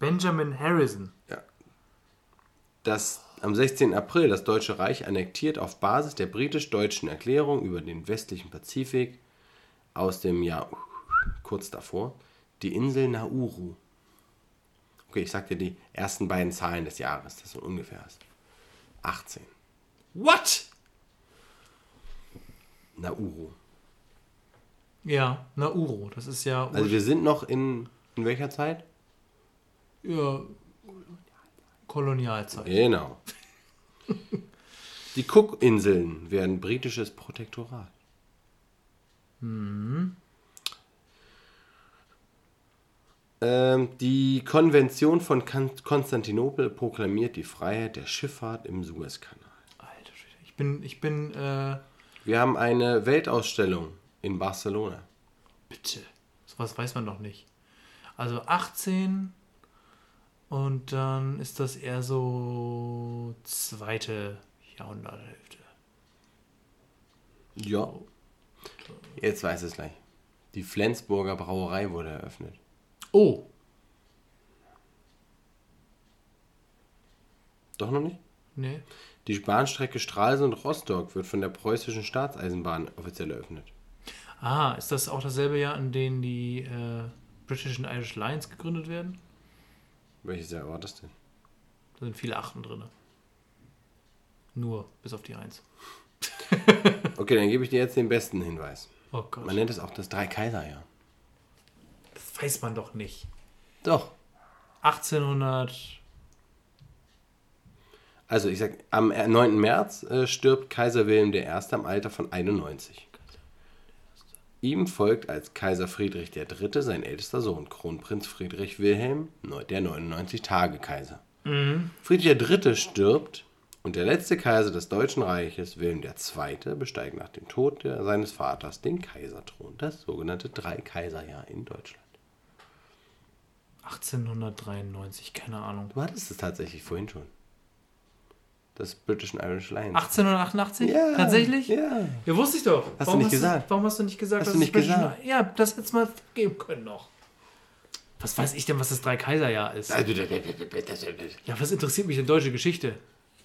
Benjamin Harrison. das am 16. April das Deutsche Reich annektiert auf Basis der britisch-deutschen Erklärung über den westlichen Pazifik aus dem Jahr kurz davor die Insel Nauru. Okay, ich sag dir die ersten beiden Zahlen des Jahres, das so ungefähr ist. 18. What? Nauru. Ja, Nauru. Das ist ja, Also wir sind noch in, in welcher Zeit? Ja Kolonialzeit. Genau. Die Cookinseln werden britisches Protektorat. Ähm, die Konvention von Kan- Konstantinopel proklamiert die Freiheit der Schifffahrt im Suezkanal. Alter Schwede. Ich bin, ich bin, äh, Wir haben eine Weltausstellung in Barcelona. bitte. Sowas weiß man doch nicht. Also 18 und dann ist das eher so zweite Jahrhunderthälfte. Ja. Jetzt weiß es gleich. Die Flensburger Brauerei wurde eröffnet. Oh, Doch noch nicht? nee. Die Bahnstrecke Stralsund-Rostock wird von der preußischen Staatseisenbahn offiziell eröffnet. Ah, ist das auch dasselbe Jahr, in dem die äh, British and Irish Lines gegründet werden? Welches Jahr war das denn? Da sind viele Achten drin. Nur, bis auf die Eins. Okay, dann gebe ich dir jetzt den besten Hinweis. Oh Gott. Man nennt es auch das Drei-Kaiser-Jahr. Das weiß man doch nicht. Doch. 1800. Also ich sag, am 9. März äh, stirbt Kaiser Wilhelm I. am Alter von 91. Ihm folgt als Kaiser Friedrich III. sein ältester Sohn, Kronprinz Friedrich Wilhelm, der 99-Tage-Kaiser. Friedrich III. stirbt und der letzte Kaiser des Deutschen Reiches, Wilhelm II., besteigt nach dem Tod seines Vaters den Kaiserthron, das sogenannte Drei-Kaiser-Jahr in Deutschland. 1893, keine Ahnung. Du hattest es tatsächlich vorhin schon. Das British and Irish Lions. 1888? Ja, Tatsächlich? Ja. Ja, wusste ich doch. Hast du nicht gesagt? warum hast du nicht gesagt, Hast dass du nicht es British- gesagt? Ja, das jetzt mal geben können noch. Was weiß ich denn, was das Drei-Kaiser-Jahr ist? Ja, Ja, was interessiert mich denn deutsche Geschichte?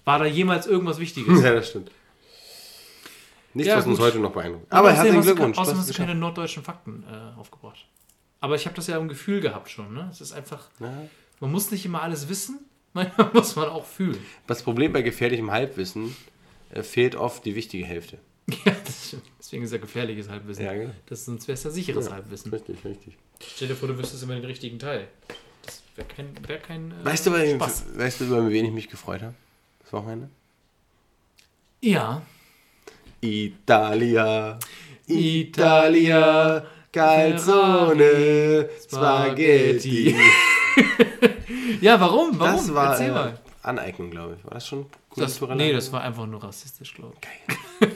War da jemals irgendwas Wichtiges? das stimmt. Nichts, Ja, was uns gut. heute noch beeindruckt. Aber herzlichen hast du Glückwunsch. du Außerdem hast hast es du keine norddeutschen Fakten äh, aufgebracht. Aber ich habe das ja im Gefühl gehabt schon. Ne? Es ist einfach, Ja. man muss nicht immer alles wissen, manchmal muss man auch fühlen. Das Problem bei gefährlichem Halbwissen äh, fehlt oft die wichtige Hälfte. Ja, das stimmt. Deswegen ist ja gefährliches Halbwissen. Ja, genau. das, sonst wäre es ja sicheres Halbwissen. Richtig, richtig. Stell dir vor, du wüsstest immer den richtigen Teil. Das wäre kein, wär kein äh, Weißt du, über, Spaß. weißt du, über wen ich mich gefreut habe? Das Wochenende? Ja. Italia, Italia, Calzone, Spaghetti. Spaghetti. Ja, warum? Warum? Das war Erzähl äh, mal. Aneignung, glaube ich. War das schon Das, nee, das war einfach nur rassistisch, glaube ich.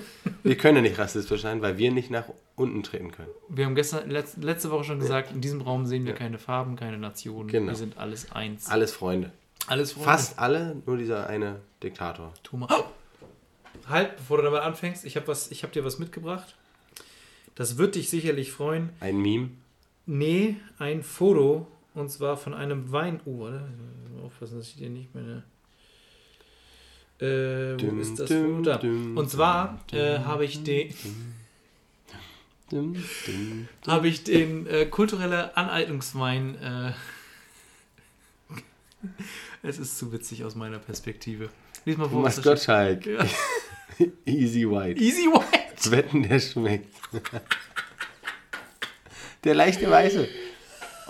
Wir können ja nicht rassistisch sein, weil wir nicht nach unten treten können. Wir haben gestern, letz, letzte Woche schon gesagt, in diesem Raum sehen wir keine Farben, keine Nationen. Genau. Wir sind alles eins. Alles Freunde. Alles Freunde. Fast alle, nur dieser eine Diktator. Thomas. Halt, bevor du damit anfängst, ich habe hab dir was mitgebracht. Das wird dich sicherlich freuen. Ein Meme. Nee, ein Foto. Und zwar von einem Wein. Oh, warte. Aufpassen, dass ich dir nicht meine. Äh, wo Dum, ist das Foto? Da. dum, Und zwar äh, habe ich den, habe ich den äh, kulturelle Aneignungswein. Äh, es ist zu witzig aus meiner Perspektive. Lies mal vor, Thomas Gottschalk. Ja. Easy White. Easy White. Wetten, der schmeckt. Der leichte Weiße.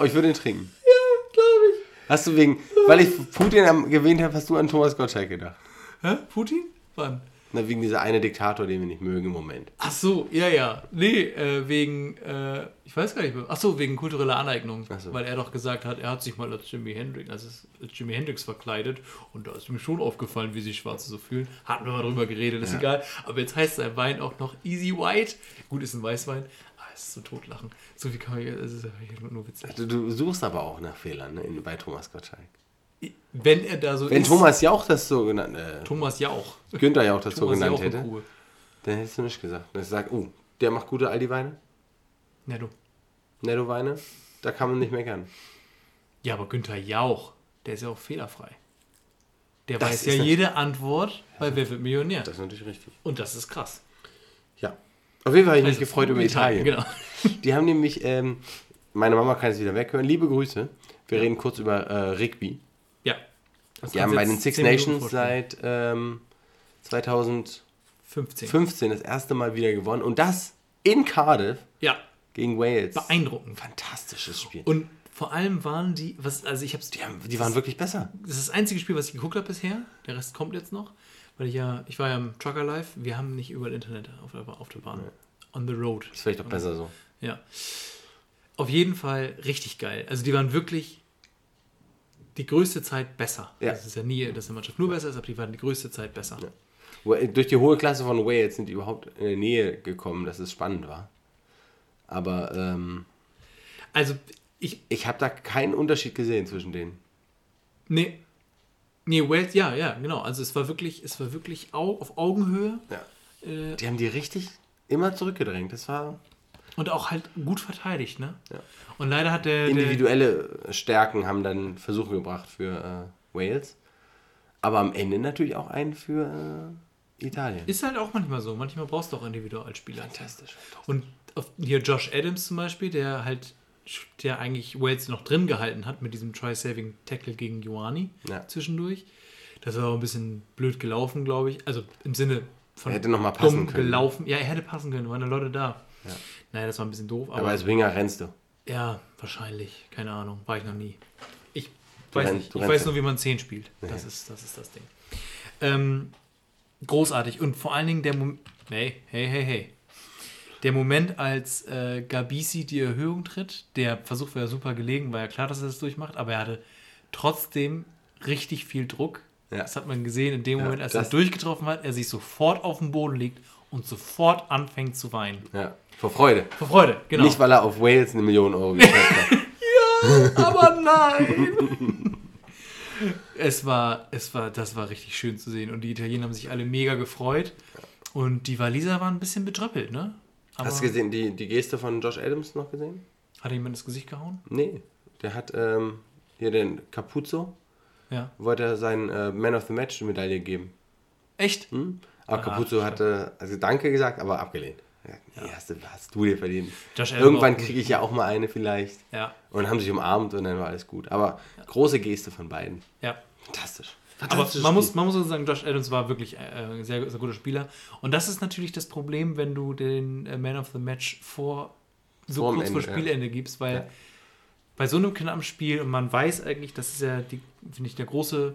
Oh, ich würde ihn trinken. Ja, glaube ich. Hast du wegen, weil ich Putin gewählt habe, hast du an Thomas Gottschalk gedacht? Hä? Putin? Wann? Na, wegen dieser eine Diktator, den wir nicht mögen im Moment. Ach so, ja, ja. Nee, äh, wegen, äh, ich weiß gar nicht mehr. Ach so, wegen kultureller Aneignung. So. Weil er doch gesagt hat, er hat sich mal als Jimi Hendrix, als Jimi Hendrix verkleidet. Und da ist mir schon aufgefallen, wie sich Schwarze so fühlen. Hatten wir mal drüber geredet, ist Ja. egal. Aber jetzt heißt sein Wein auch noch Easy White. Gut, ist ein Weißwein. Es ist so totlachen. So viel kann man, es ist nur witzig. Du, du suchst aber auch nach Fehlern ne, bei Thomas Gottschalk. Wenn er da so Wenn ist. Thomas Jauch das so genannt, äh, Thomas Jauch. Günther Jauch das so Thomas genannt Jauch in hätte, dann hättest du nicht gesagt. Dann hättest du gesagt, oh, der macht gute Aldi-Weine, Ja, du. Netto-Weine, da kann man nicht meckern. Ja, aber Günther Jauch, der ist ja auch fehlerfrei. Der Das weiß ja jede Antwort bei Wer wird Millionär. Das ist natürlich richtig. Und das ist krass. Ja. Auf jeden Fall habe ich mich Also, gefreut über Italien. Genau. Die haben nämlich, ähm, meine Mama kann es wieder weghören, liebe Grüße. Wir reden kurz über äh, Rigby. Ja. Das Die haben bei den Six 10 Minuten Nations seit ähm, 2015 15. das erste Mal wieder gewonnen. Und das in Cardiff Ja, gegen Wales. beeindruckend. Fantastisches Spiel. Und vor allem waren die, was, also ich hab's, die, haben, die waren wirklich besser. das ist das einzige Spiel, was ich geguckt habe bisher. Der Rest kommt jetzt noch. Weil ich ja, ich war ja im Trucker Live. Wir haben nicht überall Internet auf der, auf der Bahn. On the road. Ist vielleicht auch besser so. Ja. Auf jeden Fall richtig geil. Also die waren wirklich die größte Zeit besser. Ja. Das ist ja nie, dass eine Mannschaft nur besser ist, aber die waren die größte Zeit besser. Wo- Durch die hohe Klasse von Wales sind die überhaupt in die Nähe gekommen, dass es spannend war. Aber ähm, Also ich, ich habe da keinen Unterschied gesehen zwischen denen. nee, nee, Wales, ja, ja, genau. Also es war wirklich, es war wirklich au, auf Augenhöhe Ja. äh, Die haben die richtig immer zurückgedrängt. Das war und auch halt gut verteidigt, ne? Ja. Und leider hat der, der individuelle Stärken haben dann Versuche gebracht für äh, Wales. Aber am Ende natürlich auch einen für äh, Italien. ist halt auch manchmal so. Manchmal brauchst du auch Individualspieler. fantastisch. Und auf, hier Josh Adams zum Beispiel, der halt, der eigentlich Wales noch drin gehalten hat mit diesem Try-Saving-Tackle gegen Ioani Ja. zwischendurch. Das war auch ein bisschen blöd gelaufen, glaube ich. Also im Sinne von Er hätte noch mal passen können. gelaufen. Ja, er hätte passen können, waren da Leute da. Naja, das war ein bisschen doof, aber, Aber als Winger rennst du. ja, wahrscheinlich. Keine Ahnung, war ich noch nie. Ich Du weiß rennst- nicht. Ich weiß ja. nur, wie man 10 spielt. Das, ist, das ist das Ding. Ähm, großartig. Und vor allen Dingen der Moment. Hey, hey, hey, hey. Der Moment, als äh, Gabisi die Erhöhung tritt, der Versuch war ja super gelegen, war ja klar, dass er das durchmacht, aber er hatte trotzdem richtig viel Druck. Ja. Das hat man gesehen in dem Ja, Moment, als er durchgetroffen hat, er sich sofort auf den Boden legt und sofort anfängt zu weinen. Ja. Vor Freude. Vor Freude, genau. Nicht, weil er auf Wales eine Million Euro gekauft hat. aber nein! es war, es war, das war richtig schön zu sehen. Und die Italiener haben sich alle mega gefreut. Und die Waliser waren ein bisschen betröppelt, ne? Aber Hast du gesehen, die, die Geste von Josh Adams noch gesehen? Hat jemand ins Gesicht gehauen? Nee. Der hat ähm, hier den Capuzzo, Ja. wollte er seinen äh, Man of the Match Medaille geben. Echt? Hm? Aber Ah, Capuzzo hatte also Danke gesagt, aber abgelehnt. Ja, nee, hast, du, hast du dir verdient. Irgendwann kriege ich ja auch mal eine vielleicht. Ja. Und haben sich umarmt und dann war alles gut. Aber große Geste von beiden. Ja. Fantastisch. Aber man muss, man muss sagen, Josh Adams war wirklich äh, ein sehr, sehr guter Spieler. Und das ist natürlich das Problem, wenn du den äh, Man of the Match vor so Vorm kurz vor Ende, ja. Spielende gibst, weil Ja. bei so einem knappen Spiel und man weiß eigentlich, das ist ja, die, finde ich, der große,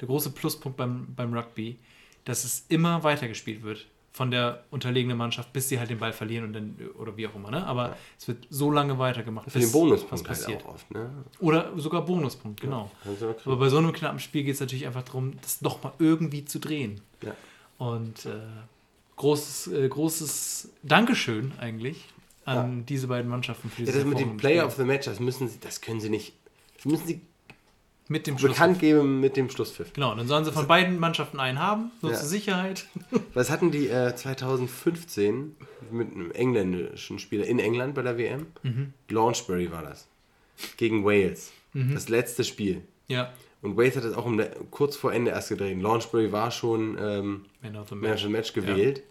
der große Pluspunkt beim, beim Rugby, dass es immer weitergespielt wird von der unterlegenen Mannschaft, bis sie halt den Ball verlieren und dann, oder wie auch immer, ne? Aber es wird so lange weitergemacht, Für den was Bonuspunkt halt passiert. auch oft. Ne? Oder sogar Bonuspunkt, genau. Also, okay. Aber bei so einem knappen Spiel geht es natürlich einfach darum, das doch mal irgendwie zu drehen. ja. Und äh, großes, äh, großes Dankeschön eigentlich an diese beiden Mannschaften für Ja, dieses das mit dem Player of the Match, das müssen sie, das können sie nicht. Das müssen sie mit dem Schluss. bekannt geben mit dem Schlusspfiff. Genau, dann sollen sie von beiden Mannschaften einen haben, nur Ja. zur Sicherheit. Was hatten die äh, 2015 mit einem engländischen Spieler in England bei der WM? Mhm. Launchbury war das. Gegen Wales. Mhm. Das letzte Spiel. ja, Und Wales hat das auch um, kurz vor Ende erst gedreht. Launchbury war schon ähm, Man of the Man of Match. the Match gewählt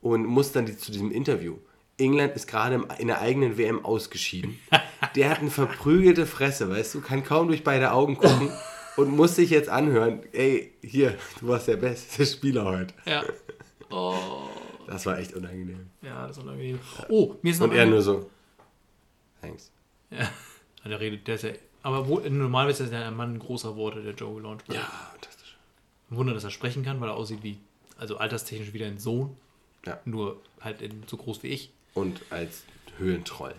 und muss dann die, zu diesem Interview. England ist gerade in der eigenen WM ausgeschieden. Der hat eine verprügelte Fresse, weißt du, kann kaum durch beide Augen gucken und muss sich jetzt anhören, ey, hier, du warst der beste Spieler heute. Ja. Oh, Das war echt unangenehm. ja, das ist unangenehm. Oh, mir ist noch Und er nur so, thanks. Ja, der redet, der ist ja. Aber wo, normalerweise ist er ein Mann großer Worte, der Joey Launchbury. Ja, fantastisch. Ein Wunder, dass er sprechen kann, weil er aussieht wie, also alterstechnisch wieder ein Sohn, Ja. nur halt in, so groß wie ich. Und als Höhentroll.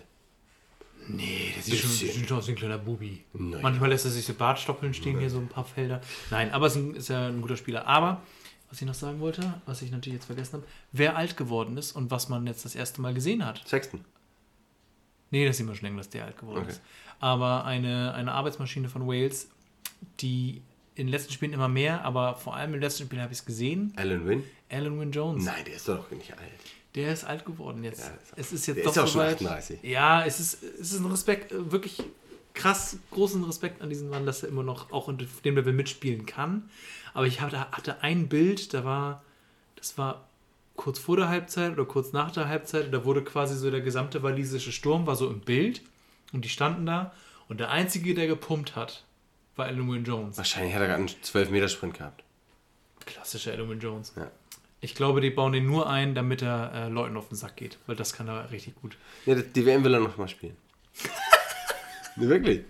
Nee, der sieht schon, sieht schon aus wie ein kleiner Bubi. Naja. Manchmal lässt er sich so Bartstoppeln stehen, hier so ein paar Felder. Nein, aber es ist, ist ja ein guter Spieler. Aber, was ich noch sagen wollte, was ich natürlich jetzt vergessen habe, wer alt geworden ist und was man jetzt das erste Mal gesehen hat. Sexton. Nee, das sieht man schon länger, dass der alt geworden Okay. ist. Aber eine, eine Arbeitsmaschine von Wales, die in den letzten Spielen immer mehr, aber vor allem im letzten Spiel habe ich es gesehen, Alan Wynn? Alan Wynne Jones. Nein, der ist doch nicht alt. Der ist alt geworden jetzt. Ja, ist- es ist jetzt der doch ist auch schon soweit. 38. Ja, es ist, es ist ein Respekt, äh, wirklich krass großen Respekt an diesen Mann, dass er immer noch auch in dem Level mitspielen kann. Aber ich hatte, hatte ein Bild, da war, das war kurz vor der Halbzeit oder kurz nach der Halbzeit, da wurde quasi so der gesamte walisische Sturm war so im Bild und die standen da und der einzige, der gepumpt hat, war Wynne Jones. Wahrscheinlich hat er gerade einen 12-Meter-Sprint gehabt. Klassischer Wynne Jones. Ja. Ich glaube, die bauen den nur ein, damit er äh, Leuten auf den Sack geht, weil das kann er richtig gut. Ja, die WM will er noch mal spielen. nee, wirklich.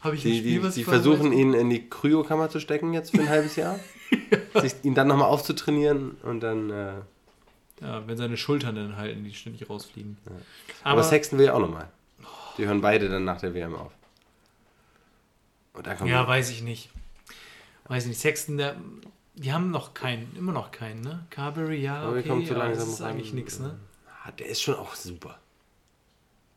Habe ich Die, die, die versuchen ihn in die Kryokammer zu stecken jetzt für ein halbes Jahr. Sich, ihn dann nochmal aufzutrainieren und dann. Äh, Ja, wenn seine Schultern dann halten, die ständig rausfliegen. aber, Aber, Sexton will ja auch nochmal. Die hören beide dann nach der WM auf. Ja, weiß ich nicht. Weiß ich nicht. Sexton, der, die haben noch keinen, immer noch keinen, ne? Carberry, ja, okay, zu aber langsam das ist ran. eigentlich nichts, ne? Ah, der ist schon auch super.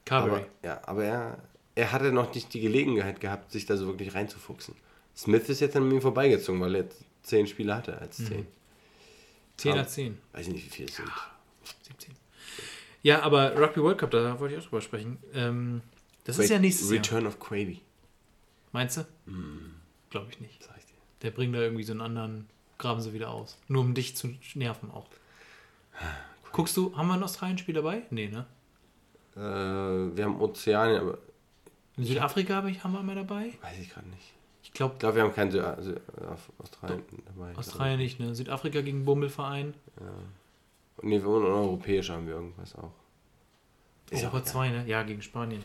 Carberry. Aber, ja, aber er, er hatte noch nicht die Gelegenheit gehabt, sich da so wirklich reinzufuchsen. Smith ist jetzt an ihm vorbeigezogen, weil er zehn Spiele hatte als Mhm. zehn. 10 aber- nach 10, Weiß ich nicht, wie viel es sind. 17. Ja, aber Rugby World Cup, da wollte ich auch drüber sprechen. Ähm, das ist ja nächstes Jahr. Return of Quavy, Meinst du? Glaube ich nicht. sag ich dir. Der bringt da irgendwie so einen anderen, graben sie wieder aus. Nur um dich zu nerven auch. Guckst du, haben wir ein Australien-Spiel dabei? Nee, ne? Äh, wir haben Ozeanien, aber In Südafrika habe ich, haben wir mal dabei? weiß ich gerade nicht. Ich glaube, Ich glaube, wir haben keinen Sü Sü auf Australien dabei. Australien nicht, ne? Südafrika gegen Bummelverein. Nee, wir und europäisch haben wir irgendwas auch. Ist auch egal. 2, ne? Ja, gegen Spanien.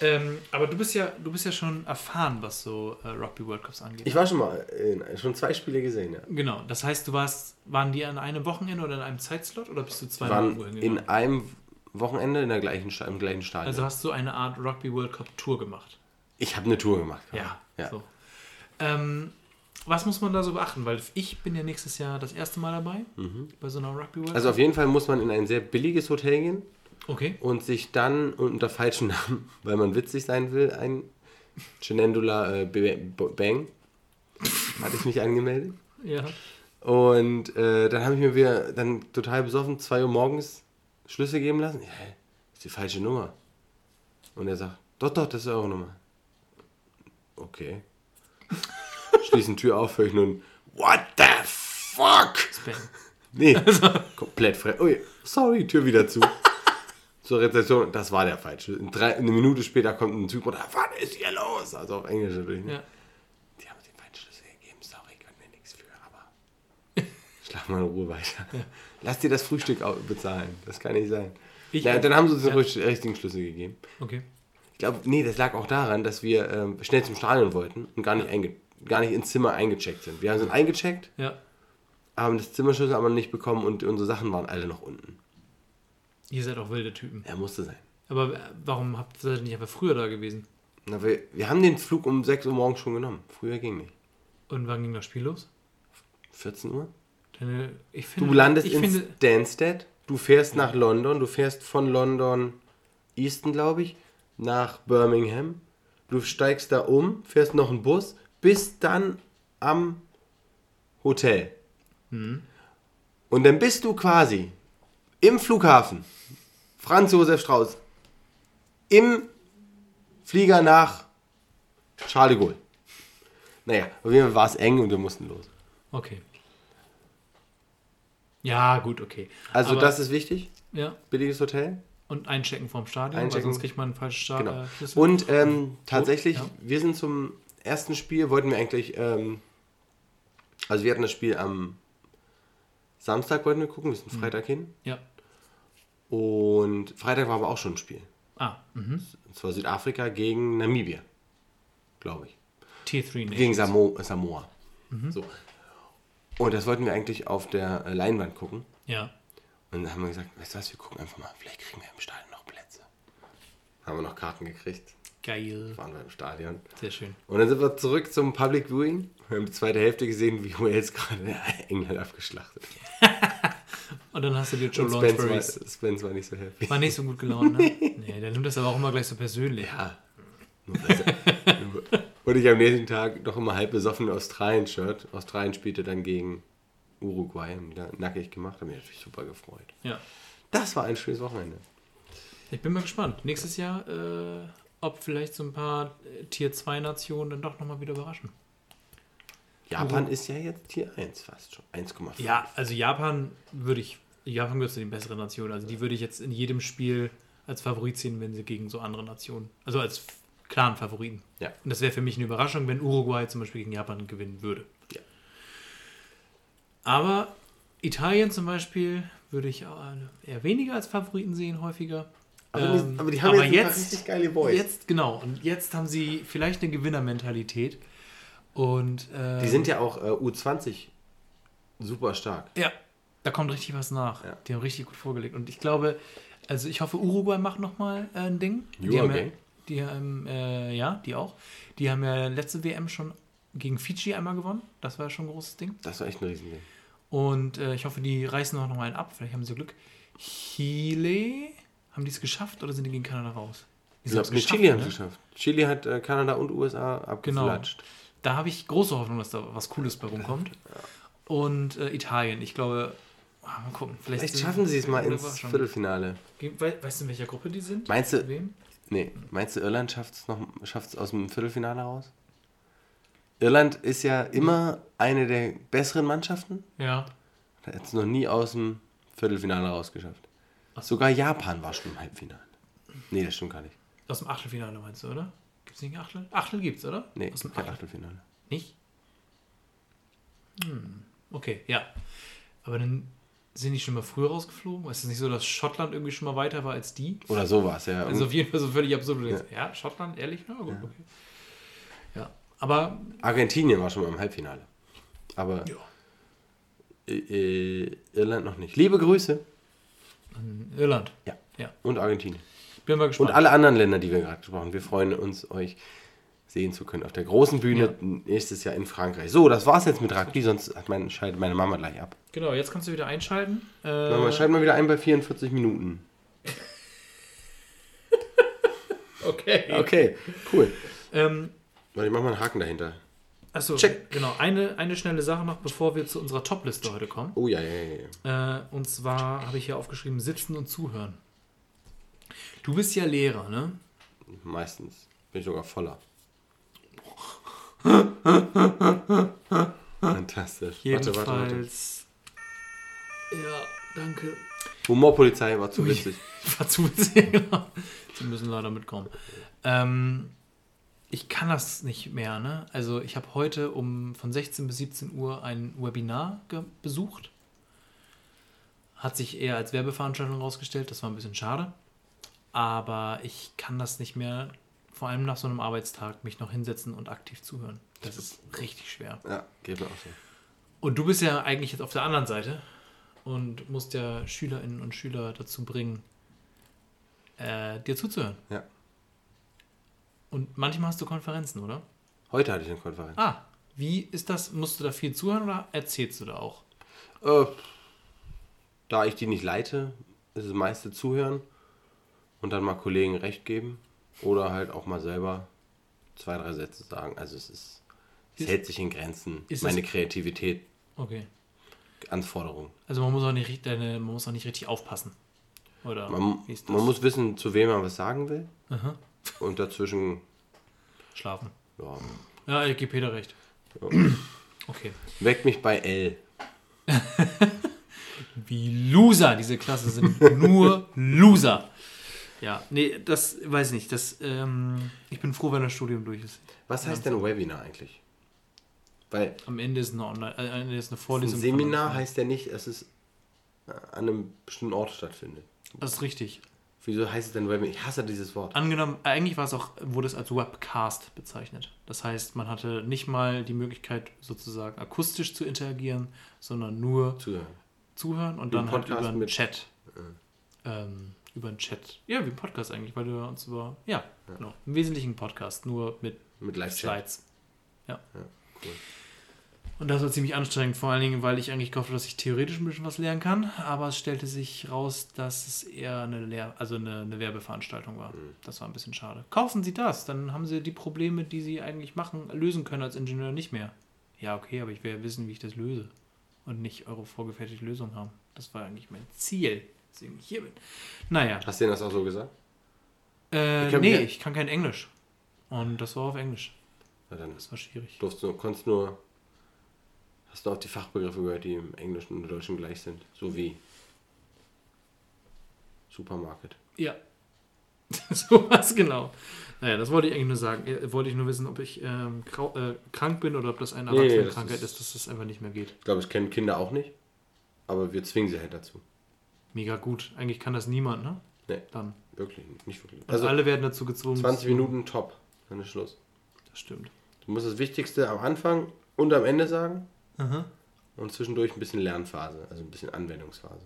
Ähm, aber du bist ja, du bist ja schon erfahren, was so äh, Rugby World Cups angeht. Ich war schon mal in, schon zwei Spiele gesehen, ja. genau. Das heißt, du warst, waren die an einem Wochenende oder in einem Zeitslot oder bist du irgendwo waren hingegangen? in einem Wochenende in der gleichen im gleichen Stadion. Also hast du eine Art Rugby World Cup Tour gemacht. ich habe eine Tour gemacht. Ja. ja. So. Ähm, was muss man da so beachten? Weil ich bin ja nächstes Jahr das erste Mal dabei bei so einer Rugby World Also auf jeden Fall muss man in ein sehr billiges Hotel gehen Okay. und sich dann unter falschen Namen, weil man witzig sein will, ein Chenendula äh, Bang hatte ich mich angemeldet. Ja. Und äh, dann habe ich mir wieder dann total besoffen 2 Uhr morgens Schlüssel geben lassen. Ja, hä, ist die falsche Nummer. Und er sagt, doch, doch, das ist eure Nummer. Okay. Schließen Tür auf, höre ich nun, what the fuck? Spam. Nee, komplett fremd. Ui, sorry, Tür wieder zu. Zur Rezeption, das war der falsche. Drei, eine Minute später kommt ein Typ und sagt, was ist hier los? Also auf Englisch natürlich. Ne? Ja. Die haben uns den falschen Schlüssel gegeben, sorry, können wir nichts für, aber schlaf mal in Ruhe weiter. Lass dir das Frühstück bezahlen, das kann nicht sein. Ich- ja, dann haben sie uns den Ja. richtig- richtigen Schlüssel gegeben. Okay. Ich glaube, nee, das lag auch daran, dass wir ähm, schnell zum Stadion wollten und gar nicht, einge gar nicht ins Zimmer eingecheckt sind. Wir sind eingecheckt, Ja. haben das Zimmerschlüssel aber nicht bekommen und unsere Sachen waren alle noch unten. Ihr seid auch wilde Typen. Er musste sein. Aber äh, warum habt ihr nicht einfach früher da gewesen? Na, wir, wir haben den Flug um 6 Uhr morgens schon genommen. Früher ging nicht. Und wann ging das Spiel los? 14 Uhr? Deine, ich finde, Du landest ich in finde, Stansted, du fährst nach London, du fährst von London Easton, glaube ich, nach Birmingham. Du steigst da um, fährst noch einen Bus, bist dann am Hotel. Mhm. Und dann bist du quasi im Flughafen, Franz Josef Strauß, im Flieger nach Charles de Gaulle. Naja, auf jeden Fall war es eng und wir mussten los. Okay. Ja, gut, okay. Also Aber- das ist wichtig, Ja, billiges Hotel. und einchecken vom Stadion, Einchecken. weil sonst kriegt man einen falschen Start. Genau. Äh. Und ähm, tatsächlich, ja. wir sind zum ersten Spiel, wollten wir eigentlich, ähm, also wir hatten das Spiel am Samstag wollten wir gucken, wir Mhm. sind Freitag hin. ja. Und Freitag war aber auch schon ein Spiel. Ah, mhm. Und zwar Südafrika gegen Namibia, glaube ich. T3 Nations. Gegen Samo Samoa. Mhm. So. Und das wollten wir eigentlich auf der äh, Leinwand gucken. Ja. Und dann haben wir gesagt, weißt du was, wir gucken einfach mal, vielleicht kriegen wir im Stadion noch Plätze. Haben wir noch Karten gekriegt, Geil. waren wir im Stadion. Sehr schön. Und dann sind wir zurück zum Public Viewing. Wir haben die zweite Hälfte gesehen, wie Wales gerade England abgeschlachtet hat. Und dann hast du dir Joe Und Spence war, Lawrence Spence war nicht so happy. War nicht so gut gelaunt, ne? Nee, der nimmt das aber auch immer gleich so persönlich. Ja. Und ich am nächsten Tag noch immer halb besoffen Australien-Shirt. Australien spielte dann gegen Uruguay. Haben wieder nackig gemacht. Haben mich natürlich super gefreut. Ja. Das war ein schönes Wochenende. Ich bin mal gespannt. Nächstes Jahr, äh, ob vielleicht so ein paar äh, Tier 2 Nationen dann doch nochmal wieder überraschen. Japan ist ja jetzt Tier 1 fast schon. 1,5. Ja, also Japan würde ich, Japan gehört zu den besseren Nationen. Also die würde ich jetzt in jedem Spiel als Favorit sehen, wenn sie gegen so andere Nationen, also als klaren Favoriten. Ja. Und das wäre für mich eine Überraschung, wenn Uruguay zum Beispiel gegen Japan gewinnen würde. Ja. Aber Italien zum Beispiel würde ich auch eher weniger als Favoriten sehen, häufiger. Aber, die, Ähm, aber die haben aber jetzt, jetzt- richtig geile Boys. Jetzt, genau, und jetzt haben sie vielleicht eine Gewinnermentalität. Und äh, Die sind ja auch äh, U20 super stark. ja, da kommt richtig was nach. Ja. Die haben richtig gut vorgelegt. Und ich glaube, also ich hoffe, Uruguay macht nochmal äh, ein Ding. Ja, die ja, die haben, äh, ja, die auch. Die haben ja letzte WM schon gegen Fiji einmal gewonnen. Das war schon ein großes Ding. Das war echt ein Riesending. Und äh, ich hoffe, die reißen auch noch mal einen ab. Vielleicht haben sie Glück. Chile, haben die es geschafft oder sind die gegen Kanada raus? Die Ich glaube, geschafft, Chile haben ne? sie geschafft. Chile hat äh, Kanada und USA abgeflatscht. Da habe ich große Hoffnung, dass da was Cooles bei rumkommt. Und äh, Italien, ich glaube, ah, mal gucken. Vielleicht, Vielleicht schaffen sie es mal ins Viertelfinale. Weißt du, in welcher Gruppe die sind? Meinst du- Wem? Nee, meinst du, Irland schafft es schafft's aus dem Viertelfinale raus? Irland ist ja immer eine der besseren Mannschaften. Ja. Hat es noch nie aus dem Viertelfinale rausgeschafft. Sogar Japan war schon im Halbfinale. Nee, das stimmt gar nicht. Aus dem Achtelfinale meinst du, oder? Gibt es nicht ein Achtel? Achtel gibt's, oder? Nee, Aus dem kein Achtel. Achtelfinale. Nicht? Hm. Okay, ja. Aber dann sind die schon mal früher rausgeflogen? Ist es nicht so, dass Schottland irgendwie schon mal weiter war als die? Oder so war es, ja. Also auf jeden Fall so völlig absurd. Denkst, ja, Schottland, ehrlich? Na gut, okay. Ja, aber Argentinien war schon mal im Halbfinale. Aber ja, Irland noch nicht. Liebe Grüße. Irland. Ja. Ja. Und Argentinien. Bin mal Und gespannt. alle anderen Länder, die wir gerade gesprochen haben. Wir freuen uns, euch sehen zu können auf der großen Bühne nächstes Jahr in Frankreich. So, das war's jetzt mit Rugby, sonst hat mein, schaltet meine Mama gleich ab. Genau, jetzt kannst du wieder einschalten. Äh, Mama, schalten wir wieder ein bei 44 Minuten. okay. Okay, cool. Ähm, Warte, ich mach mal einen Haken dahinter. Achso, Check. genau. Eine, eine schnelle Sache noch, bevor wir zu unserer Top-Liste heute kommen. Oh ja, ja, ja. Äh, und zwar habe ich hier aufgeschrieben, sitzen und zuhören. Du bist ja Lehrer, ne? Meistens. Bin ich sogar voller. Fantastisch. Warte, warte, warte. Jedenfalls. Ja, danke. Humorpolizei war zu Ui. witzig. War zu witzig, genau. Sie müssen leider mitkommen. Ähm, ich kann das nicht mehr, ne? Also ich habe heute um von 16 bis 17 Uhr ein Webinar besucht. Hat sich eher als Werbeveranstaltung herausgestellt, das war ein bisschen schade. Aber ich kann das nicht mehr, vor allem nach so einem Arbeitstag, mich noch hinsetzen und aktiv zuhören. Das ist richtig schwer. Ja, geht mir auch so. Und du bist ja eigentlich jetzt auf der anderen Seite und musst ja Schülerinnen und Schüler dazu bringen, äh, dir zuzuhören. Ja. Und manchmal hast du Konferenzen, oder? Heute hatte ich eine Konferenz. Ah, wie ist das? Musst du da viel zuhören oder erzählst du da auch? Äh, da ich die nicht leite, ist es meiste zuhören und dann mal Kollegen recht geben oder halt auch mal selber zwei, drei Sätze sagen. Also es ist, es Ist- hält sich in Grenzen. ist Meine es- Kreativität, Okay. Anforderungen. Also man muss auch nicht, man muss auch nicht richtig aufpassen. Oder Man, das? man muss wissen, zu wem man was sagen will Aha. Und dazwischen, Schlafen. ja, Ja, ich gebe Peter recht. Okay. weckt mich bei L. Wie Loser diese Klasse sind. Nur Loser. Ja, nee, das weiß ich nicht. Das, ähm, ich bin froh, wenn das Studium durch ist. Was heißt denn Webinar eigentlich? Weil Am Ende ist eine, Online äh, am Ende ist eine ein Vorlesung. Seminar von- heißt ja nicht, dass es an einem bestimmten Ort stattfindet. Das ist richtig. Wieso heißt es denn Webinar? Ich hasse dieses Wort. Angenommen, eigentlich war es auch, wurde es als Webcast bezeichnet. Das heißt, man hatte nicht mal die Möglichkeit, sozusagen akustisch zu interagieren, sondern nur Zuhören. zuhören und Wie dann halt über einen mit- Chat. Ähm, über einen Chat. Ja, wie ein Podcast eigentlich, weil wir uns über. Ja, genau. Im Wesentlichen ein Podcast, nur mit Mit Live-Chat. Slides. Ja. cool. Und das war ziemlich anstrengend, vor allen Dingen, weil ich eigentlich gehofft habe, dass ich theoretisch ein bisschen was lernen kann. Aber es stellte sich raus, dass es eher eine, Lehr also eine, eine Werbeveranstaltung war. Mhm. Das war ein bisschen schade. Kaufen Sie das, dann haben Sie die Probleme, die Sie eigentlich machen, lösen können als Ingenieur nicht mehr. Ja, okay, aber ich will ja wissen, wie ich das löse. Und nicht eure vorgefertigte Lösung haben. Das war eigentlich mein Ziel, deswegen ich hier bin. Naja, Hast du denen das auch so gesagt? äh, Ich nee, mir- ich kann kein Englisch. Und das war auf Englisch. Na dann Das war schwierig. durfst du, konntest nur. Hast du auch die Fachbegriffe gehört, die im Englischen und im Deutschen gleich sind? So wie Supermarket. Ja. so was genau. Naja, das wollte ich eigentlich nur sagen. Äh, Wollte ich nur wissen, ob ich ähm, äh, krank bin oder ob das eine Nee, nee, Erwachsenenkrankheit das ist, dass das einfach nicht mehr geht. Ich glaube, es kennen Kinder auch nicht. Aber wir zwingen sie halt dazu. Mega gut. Eigentlich kann das niemand, ne? Nee, Dann. wirklich nicht. Wirklich. Also Also alle werden dazu gezwungen. 20 zu- Minuten top. Dann ist Schluss. Das stimmt. Du musst das Wichtigste am Anfang und am Ende sagen. Aha. Und zwischendurch ein bisschen Lernphase, also ein bisschen Anwendungsphase.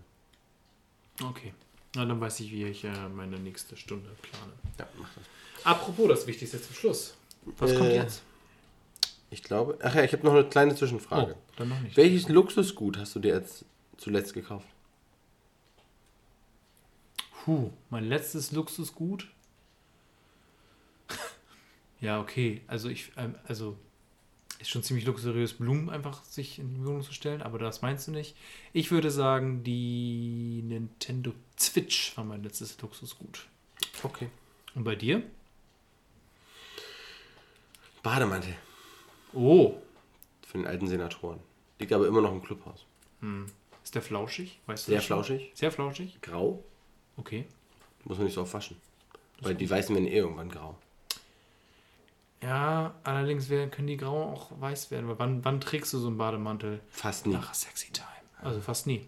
Okay. Na, dann weiß ich, wie ich äh, meine nächste Stunde plane. Ja, mach das. Apropos das Wichtigste zum Schluss. Was Äh, kommt jetzt? Ich glaube. Ach ja, ich habe noch eine kleine Oh, Zwischenfrage. dann noch nicht. Welches Luxusgut hast du dir jetzt zuletzt gekauft? Puh, mein letztes Luxusgut. ja, okay. Also ich, ähm, also ist schon ziemlich luxuriös, Blumen einfach sich in die Wohnung zu stellen, aber das meinst du nicht. Ich würde sagen, die Nintendo Switch war mein letztes Luxusgut. Okay. Und bei dir? Bademantel Oh, für den alten Senatoren. Liegt aber immer noch im Clubhaus. ist der flauschig? Weißt du Sehr flauschig. Sehr flauschig? Grau. Okay. Muss man nicht so oft waschen. Weil die weißen werden eh irgendwann grau. Ja, allerdings werden, können die grauen auch weiß werden. Weil wann, wann trägst du so einen Bademantel? Fast nie. Nach Sexy Time. Also fast nie.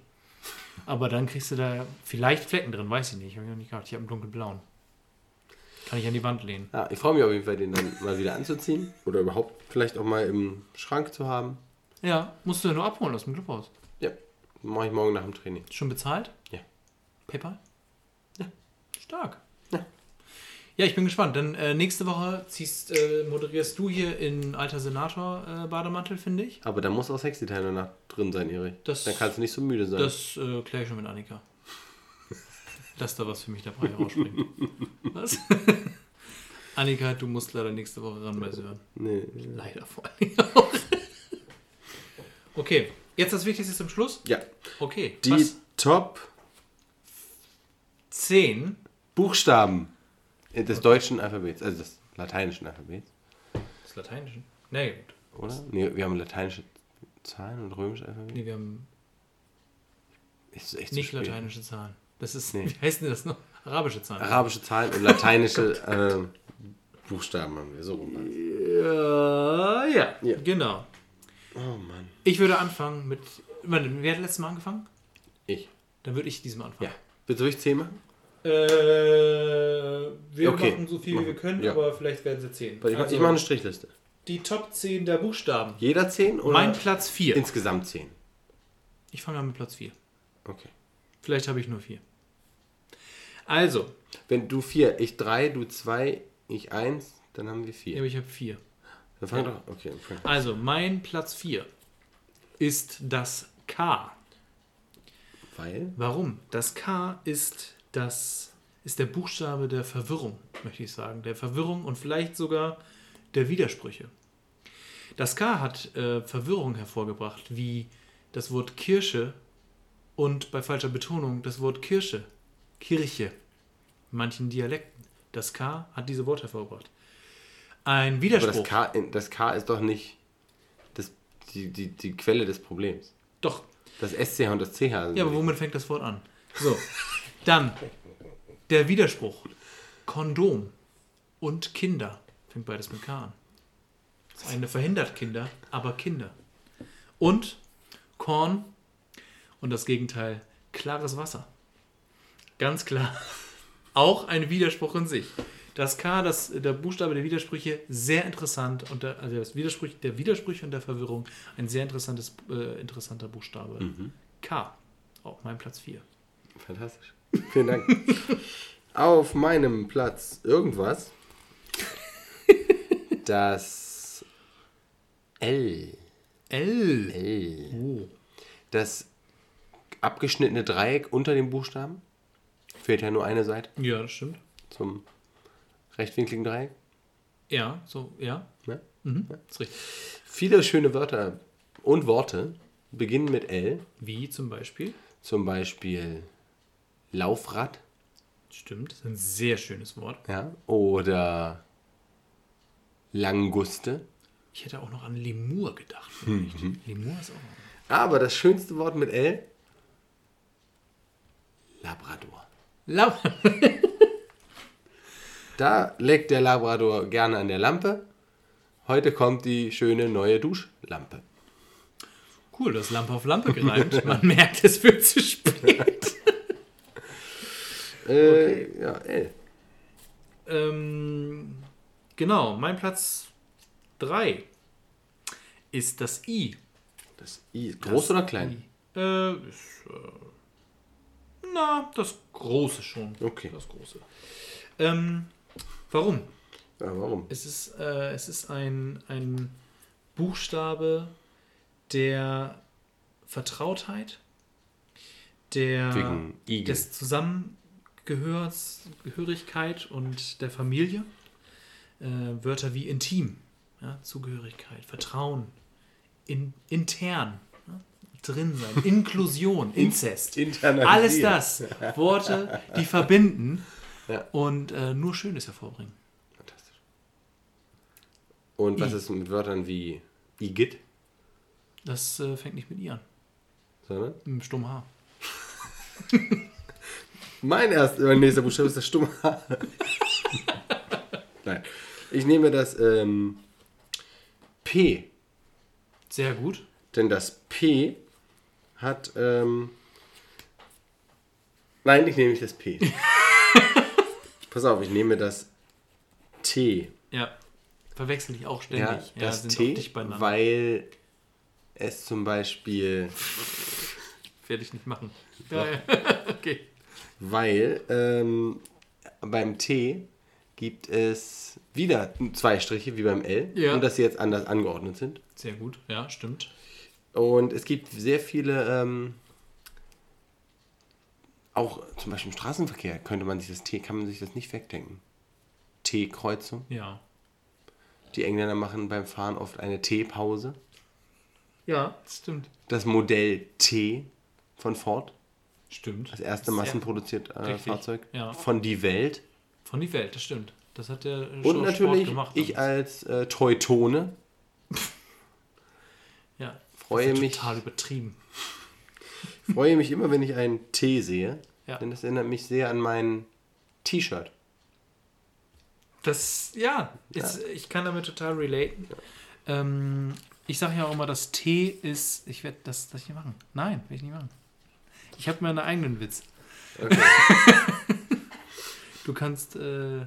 Aber dann kriegst du da vielleicht Flecken drin, weiß ich nicht. Hab ich noch nicht gehabt. Ich habe einen dunkelblauen. Kann ich an die Wand lehnen. Ja, ich freue mich auf jeden Fall, den dann mal wieder anzuziehen. Oder überhaupt vielleicht auch mal im Schrank zu haben. Ja, musst du ja nur abholen aus dem Clubhaus. Ja, mache ich morgen nach dem Training. Schon bezahlt? Ja. PayPal? Ja. Stark. Ja. Ich bin gespannt. Dann äh, nächste Woche ziehst, äh, moderierst du hier in alter Senator-Bademantel, finde ich. Aber da muss auch Sexy-Teil danach drin sein, Erich. Das- Dann kannst du nicht so müde sein. Das äh, kläre ich schon mit Annika. Dass da was für mich dabei rausspringt. Was? Annika, du musst leider nächste Woche ran bei Sören. nee. Leider vor allen Dingen auch. Okay, jetzt das Wichtigste zum Schluss. Ja. Okay, Die was? Top 10. Buchstaben des deutschen Alphabets, also des lateinischen Alphabets, Das Lateinische? Nee, gut. oder? Nee, wir haben lateinische Zahlen und römische Alphabet. Nee, wir haben nicht lateinische Zahlen. Das ist, Nee. wie heißt denn das noch? Arabische Zahlen. Arabische Zahlen und lateinische äh, Buchstaben haben wir so rum. Ja, ja, Ja. genau. Oh Mann. Ich würde anfangen mit. Warte, wer hat letztes Mal angefangen? Ich. Dann würde ich diesmal anfangen. Ja. Bitte soll ich 10 machen? Äh, wir Okay. machen so viel wie wir können, Ja. aber vielleicht werden sie 10. Weil ich, mach- ich mache eine Strichliste. die Top 10 der Buchstaben. Jeder 10 oder Mein Platz 4. insgesamt 10? Ich fange an mit Platz 4. Okay. Vielleicht habe ich nur 4. Also, Wenn du 4, ich 3, du 2, ich 1, dann haben wir ja, 4. aber ich habe 4. Dann fang doch. Okay, okay. Also, mein Platz 4 ist das K. Weil? Warum? Das K ist das ist der Buchstabe der Verwirrung, möchte ich sagen, der Verwirrung und vielleicht sogar der Widersprüche. Das K hat äh, Verwirrung hervorgebracht, wie das Wort Kirche und bei falscher Betonung das Wort Kirche, Kirche, in manchen Dialekten. Das K hat diese Worte hervorgebracht. Ein Aber Widerspruch. das K, das K ist doch nicht das, die, die, die Quelle des Problems. Doch, Das SCH und das CH sind. Ja, aber womit fängt das Wort an? So, dann der Widerspruch. Kondom und Kinder. Fängt beides mit K an. Das eine verhindert Kinder, aber Kinder. Und Korn und das Gegenteil, klares Wasser. Ganz klar. Auch ein Widerspruch in sich. Das K, das, der Buchstabe der Widersprüche, sehr interessant. Und der, also das Widersprüch, der Widersprüche und der Verwirrung, ein sehr interessantes, äh, interessanter Buchstabe. K. Auch mein Platz 4. Fantastisch. Vielen Dank. Auf meinem Platz irgendwas. Das L. L. L. Oh. Das abgeschnittene Dreieck unter dem Buchstaben. Fehlt ja nur eine Seite Ja, das stimmt. zum rechtwinkligen Dreieck. Ja, so, ja. Ne? Mhm. Ist richtig. Viele schöne Wörter und Worte beginnen mit L. Wie zum Beispiel? Zum Beispiel Laufrad. Stimmt, das ist ein sehr schönes Wort. Ja. Oder Languste. Ich hätte auch noch an Lemur gedacht. vielleicht. Lemur ist auch. Aber das schönste Wort mit L? Labrador. Lau Da leckt der Labrador gerne an der Lampe. Heute kommt die schöne neue Duschlampe. cool, das Lampe auf Lampe gereimt. Man merkt, es wird zu spät. Äh, ja, L. ähm, genau, mein Platz 3 ist das I. Das I ist groß oder klein? I. Äh, ist, äh, na, das Große schon. Okay. Das Große. Ähm, warum? Ja, warum? Es ist, äh, es ist ein, ein Buchstabe der Vertrautheit, der Wegen Igel. des Zusammengehörs, Gehörigkeit und der Familie. Äh, Wörter wie intim, ja, Zugehörigkeit, Vertrauen, in, intern, ja, drin sein, Inklusion, Inzest. Alles das. Worte, die verbinden Ja. und äh, nur Schönes hervorbringen. Fantastisch. Und was I. ist mit Wörtern wie Igitt? Das äh, fängt nicht mit I an. Sondern? Mit dem stummen H. Mein erster, mein nächster Buchstabe ist das stumme H. Nein. Ich nehme das ähm, P. Sehr gut. Denn das P hat. Ähm, nein, ich nehme nicht das P. Pass auf, ich nehme das T. Ja. Verwechsel ich auch Ja, ständig. Ja, das sind T, weil es zum Beispiel, Werde ich nicht machen. Ja, ja. okay. Weil ähm, beim T gibt es wieder zwei Striche wie beim L Ja. und dass sie jetzt anders angeordnet sind. Sehr gut. Ja, stimmt. Und es gibt sehr viele, ähm, auch zum Beispiel im Straßenverkehr könnte man sich das T, kann man sich das nicht wegdenken. T-Kreuzung. Ja. Die Engländer machen beim Fahren oft eine T-Pause. Ja, stimmt. Das Modell T von Ford, Stimmt. das erste massenproduzierte äh, Fahrzeug ja. von Die Welt. Von die Welt, das stimmt. Das hat der Und Sport natürlich gemacht. ich als äh, Teutone ja. freue das ist mich- Total übertrieben. freue mich immer, wenn ich einen T sehe, Ja. denn das erinnert mich sehr an mein T-Shirt. Das, ja, ist, ich kann damit total relaten. Ähm, ich sage ja auch immer, das T ist. Ich werde das, das nicht machen. Nein, werde ich nicht machen. Ich habe meinen eigenen Witz. Okay. Du kannst, äh,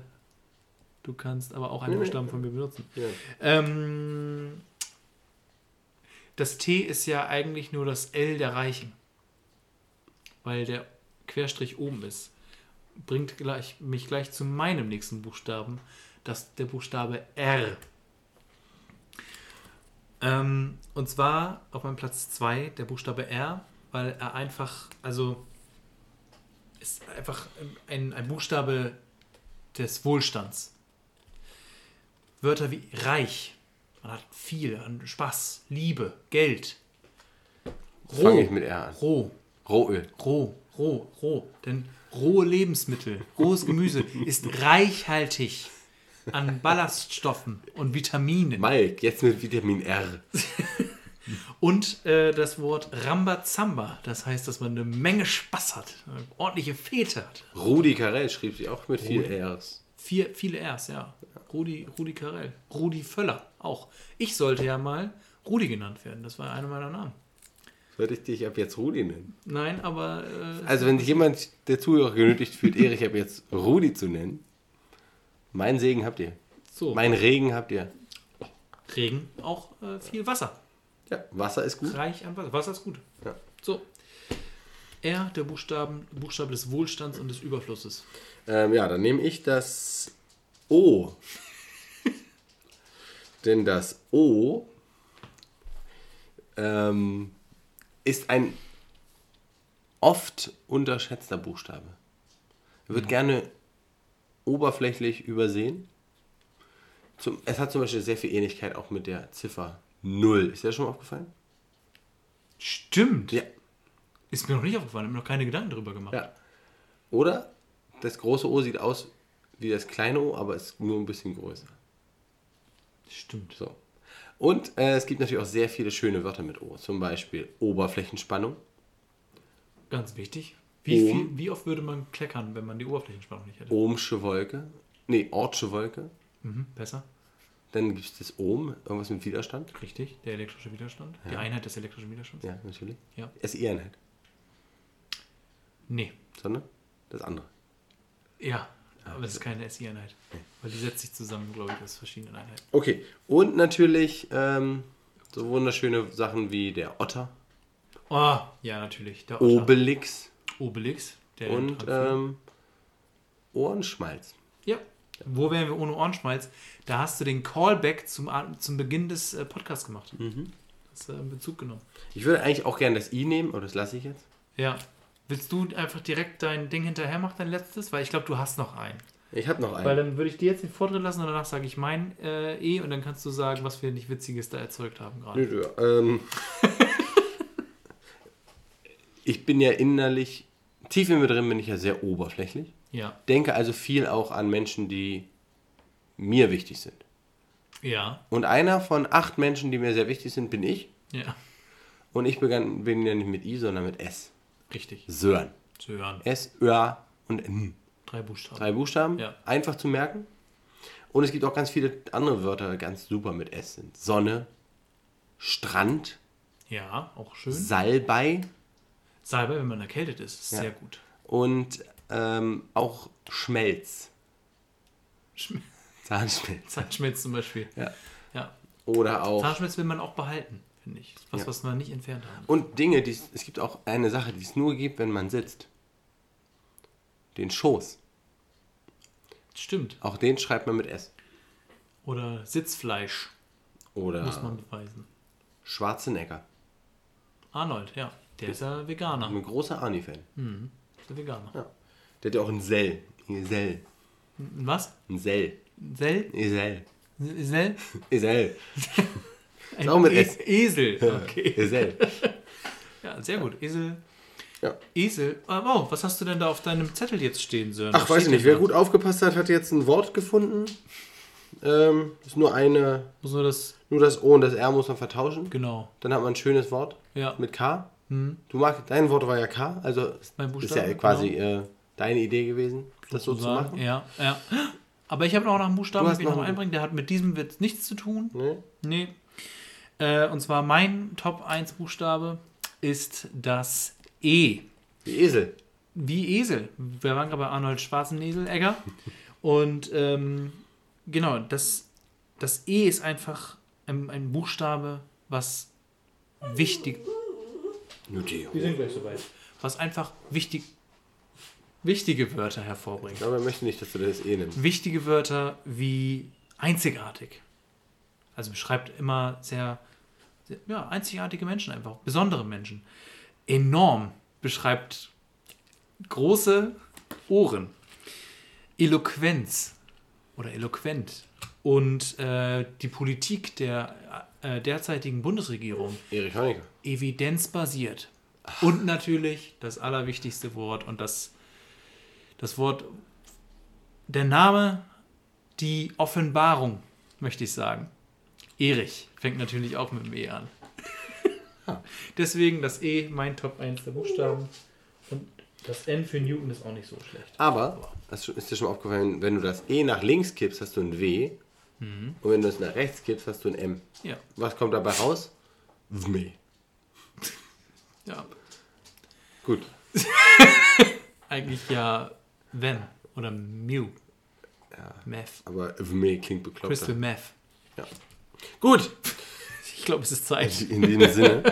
du kannst aber auch einen. Buchstaben von mir benutzen. ja. Ähm, das T ist ja eigentlich nur das L der Reichen. Weil der Querstrich oben ist. Bringt gleich, mich gleich zu meinem nächsten Buchstaben. Das der Buchstabe R. Ähm, und zwar auf meinem Platz 2 der Buchstabe R weil er einfach, also ist einfach ein, ein Buchstabe des Wohlstands. Wörter wie reich, man hat viel an Spaß, Liebe, Geld. Fange ich mit R an. Roh, Rohöl. roh, roh, roh. Denn rohe Lebensmittel, rohes Gemüse ist reichhaltig an Ballaststoffen und Vitaminen. Mike, jetzt mit Vitamin R. Und äh, das Wort Rambazamba, das heißt, dass man eine Menge Spaß hat, eine ordentliche Fete hat. Rudi Carell schrieb sie auch mit viel Rs. Vier, viele Rs, ja. Rudi, Rudi Carell. Rudi Völler auch. Ich sollte ja mal Rudi genannt werden. Das war einer meiner Namen. Sollte ich dich ab jetzt Rudi nennen? Nein, aber äh, Also wenn sich jemand der Zuhörer genötigt fühlt, Erich ab jetzt Rudi zu nennen, mein Segen habt ihr. so. Mein Regen habt ihr. Regen auch äh, viel Wasser. Ja, Wasser ist gut. Reich an Wasser. Wasser ist gut. Ja. So. R, der Buchstaben, Buchstabe des Wohlstands und des Überflusses. Ähm, ja, dann nehme ich das O. Denn das O ähm, ist ein oft unterschätzter Buchstabe. Er wird gerne oberflächlich übersehen. Zum, es hat zum Beispiel sehr viel Ähnlichkeit auch mit der Ziffer 0. Ist dir das schon mal aufgefallen? Stimmt. Ja. Ist mir noch nicht aufgefallen. Ich habe mir noch keine Gedanken darüber gemacht. ja. Oder das große O sieht aus wie das kleine O, aber ist nur ein bisschen größer. Stimmt. So. Und äh, es gibt natürlich auch sehr viele schöne Wörter mit O. Zum Beispiel Oberflächenspannung. Ganz wichtig. Wie, Ohm. viel, wie oft würde man kleckern, wenn man die Oberflächenspannung nicht hätte? Ohmsche Wolke. Nee, Ortsche Wolke. Mhm, besser. Dann gibt es das Ohm, irgendwas mit Widerstand. Richtig. Der elektrische Widerstand. Die Einheit des elektrischen Widerstands. Ja, natürlich. Ja. SI-Einheit. Nee. Sondern das andere. Ja. Aber es ist keine SI-Einheit. Weil die setzt sich zusammen, glaube ich, aus verschiedenen Einheiten. Okay. Und natürlich ähm, so wunderschöne Sachen wie der Otter, Oh, ja, natürlich. Der Otter. Obelix Obelix. Der und ähm, Ohrenschmalz. Ja. Wo wären wir ohne Ohrenschmalz? Da hast du den Callback zum, zum Beginn des äh, Podcasts gemacht. Mhm. Hast du in Bezug genommen. Ich würde eigentlich auch gerne das I nehmen, aber das lasse ich jetzt. Ja. Willst du einfach direkt dein Ding hinterher machen, dein letztes? Weil ich glaube, du hast noch einen. Ich habe noch einen. Weil dann würde ich dir jetzt den Vortritt lassen und danach sage ich mein äh, E und dann kannst du sagen, was wir nicht Witziges da erzeugt haben gerade. Nö, nö, ähm, ich bin ja innerlich, tief in mir drin bin ich ja sehr oberflächlich. Ja. Denke also viel auch an Menschen, die mir wichtig sind. Ja. Und einer von acht Menschen, die mir sehr wichtig sind, bin ich. Ja. Und ich begann, bin ja nicht mit I, sondern mit S. Richtig. Sören. Zu hören. S, Ö und N. Drei Buchstaben. Drei Buchstaben. Ja. Einfach zu merken. Und es gibt auch ganz viele andere Wörter, die ganz super mit S sind. Sonne, Strand, Ja, auch schön. Salbei. Salbei, wenn man erkältet ist, ist Ja. sehr gut. und ähm, auch Schmelz. Schm- Zahnschmelz. Zahnschmelz zum Beispiel. Ja. Ja. Oder auch. Zahnschmelz will man auch behalten, finde ich. Was, Ja. was man nicht entfernt haben. Und Dinge, die es gibt auch eine Sache, die es nur gibt, wenn man sitzt. Den Schoß. Stimmt. Auch den schreibt man mit S. Oder Sitzfleisch Oder muss man beweisen. Schwarzenegger. Arnold, ja. Der ist ja Veganer. Ein großer Arnie-Fan. Ist ja Veganer. Ja. Der hat ja auch ein Sell. Sell. Was? Ein Sell. Sell. Sel? Ein Sell. Ein auch mit E- S. Esel. Okay. Ein Sell. Ja, sehr gut. Esel. Ja. Esel. Wow, was hast du denn da auf deinem Zettel jetzt stehen, Sören? Ach, weiß ich nicht. Wer gut aufgepasst hat, hat jetzt ein Wort gefunden. Ähm, ist nur eine, Muss nur das. nur das O und das R muss man vertauschen. Genau. Dann hat man ein schönes Wort Ja. mit K. Hm. Du magst, dein Wort war ja K, also Mein ist Buchstabe, ja quasi äh, deine Idee gewesen, das so zu machen. Ja, ja. Aber ich habe noch einen Buchstaben, den ich noch einbringen. Der hat mit diesem wird nichts zu tun. Ne? Nee. Äh, und zwar mein Top 1 Buchstabe ist das E. Wie Esel. Wie Esel. Wir waren gerade bei Arnold Schwarzenegger. Und ähm, genau, das, das E ist einfach ein, ein Buchstabe, was wichtig. Wir sind gleich soweit. Was einfach wichtig, wichtige Wörter hervorbringt. Ich glaube, er möchte nicht, dass du das E nimmst. Wichtige Wörter wie einzigartig. Also beschreibt immer sehr, sehr ja, einzigartige Menschen einfach, besondere Menschen. Enorm beschreibt große Ohren. Eloquenz oder eloquent. Und äh, die Politik der äh, derzeitigen Bundesregierung Erich Honecker. evidenzbasiert. Und natürlich das allerwichtigste Wort und das, das Wort, der Name, die Offenbarung, möchte ich sagen. Erich fängt natürlich auch mit dem E an. Deswegen das E, mein Top 1 der Buchstaben. Und das N für Newton ist auch nicht so schlecht. Aber, das ist dir schon mal aufgefallen, wenn du das E nach links kippst, hast du ein W. Und wenn du es nach rechts kippst, hast du ein M. Ja, Was kommt dabei raus? Wme. ja. Gut. Eigentlich ja When oder Mew. Meth. Aber Wme klingt bekloppt. Crystal Meth. Ja. Gut. Ich glaube, es ist Zeit. In diesem Sinne.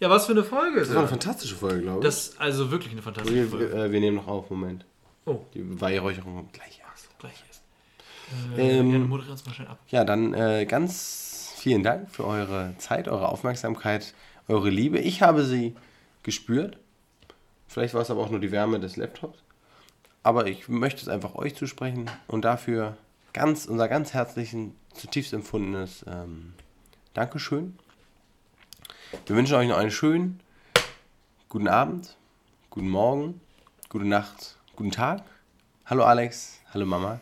Ja, was für eine Folge. Das war eine fantastische Folge, glaube ich. Das ist also wirklich eine fantastische wir, Folge. äh, wir nehmen noch auf, Moment. Oh, Die Weihräucherung gleich erst. gleich erst. Äh, Ähm, ja, dann moderier uns mal schnell ab. Ja, dann äh, ganz vielen Dank für eure Zeit, eure Aufmerksamkeit, eure Liebe. Ich habe sie gespürt. Vielleicht war es aber auch nur die Wärme des Laptops. Aber ich möchte es einfach euch zusprechen und dafür ganz, unser ganz herzlichen, zutiefst empfundenes ähm, Dankeschön. Wir wünschen euch noch einen schönen guten Abend, guten Morgen, gute Nacht, guten Tag. Hallo Alex, hallo Mama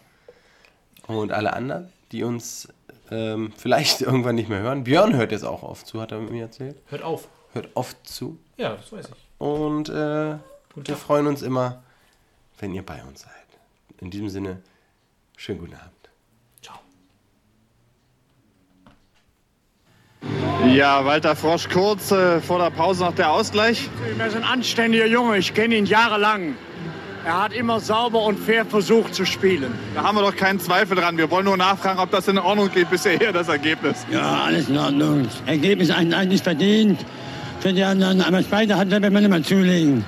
und alle anderen, die uns ähm, vielleicht irgendwann nicht mehr hören. Björn hört jetzt auch oft zu, hat er mir erzählt. Hört auf. Hört oft zu. Ja, das weiß ich. Und äh, wir freuen uns immer, wenn ihr bei uns seid. In diesem Sinne, schönen guten Abend. Ciao. Ja, Walter Frosch kurz äh, vor der Pause noch der Ausgleich. Er ist ein anständiger Junge, ich kenne ihn jahrelang. Er hat immer sauber und fair versucht zu spielen. Da haben wir doch keinen Zweifel dran. Wir wollen nur nachfragen, ob das in Ordnung geht bisher, das Ergebnis. Ja, alles in Ordnung. Ergebnis eigentlich verdient. Für die anderen, aber Zweite hat wenn man immer zulegen.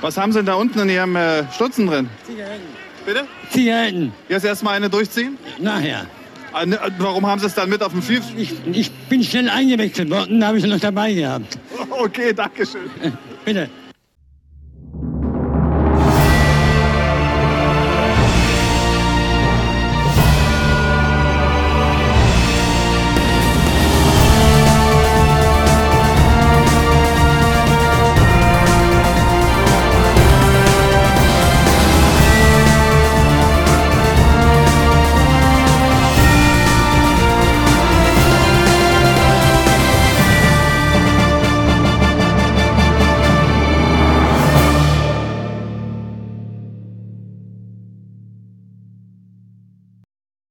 Was haben Sie denn da unten in Ihrem äh, Stutzen drin? Zigaretten. Bitte? Zigaretten, Jetzt erstmal eine durchziehen? nachher. Ah, ne, Warum haben Sie es dann mit auf dem Field? Ich, ich bin schnell eingewechselt worden, da habe ich sie noch dabei gehabt. Okay, danke schön. Bitte.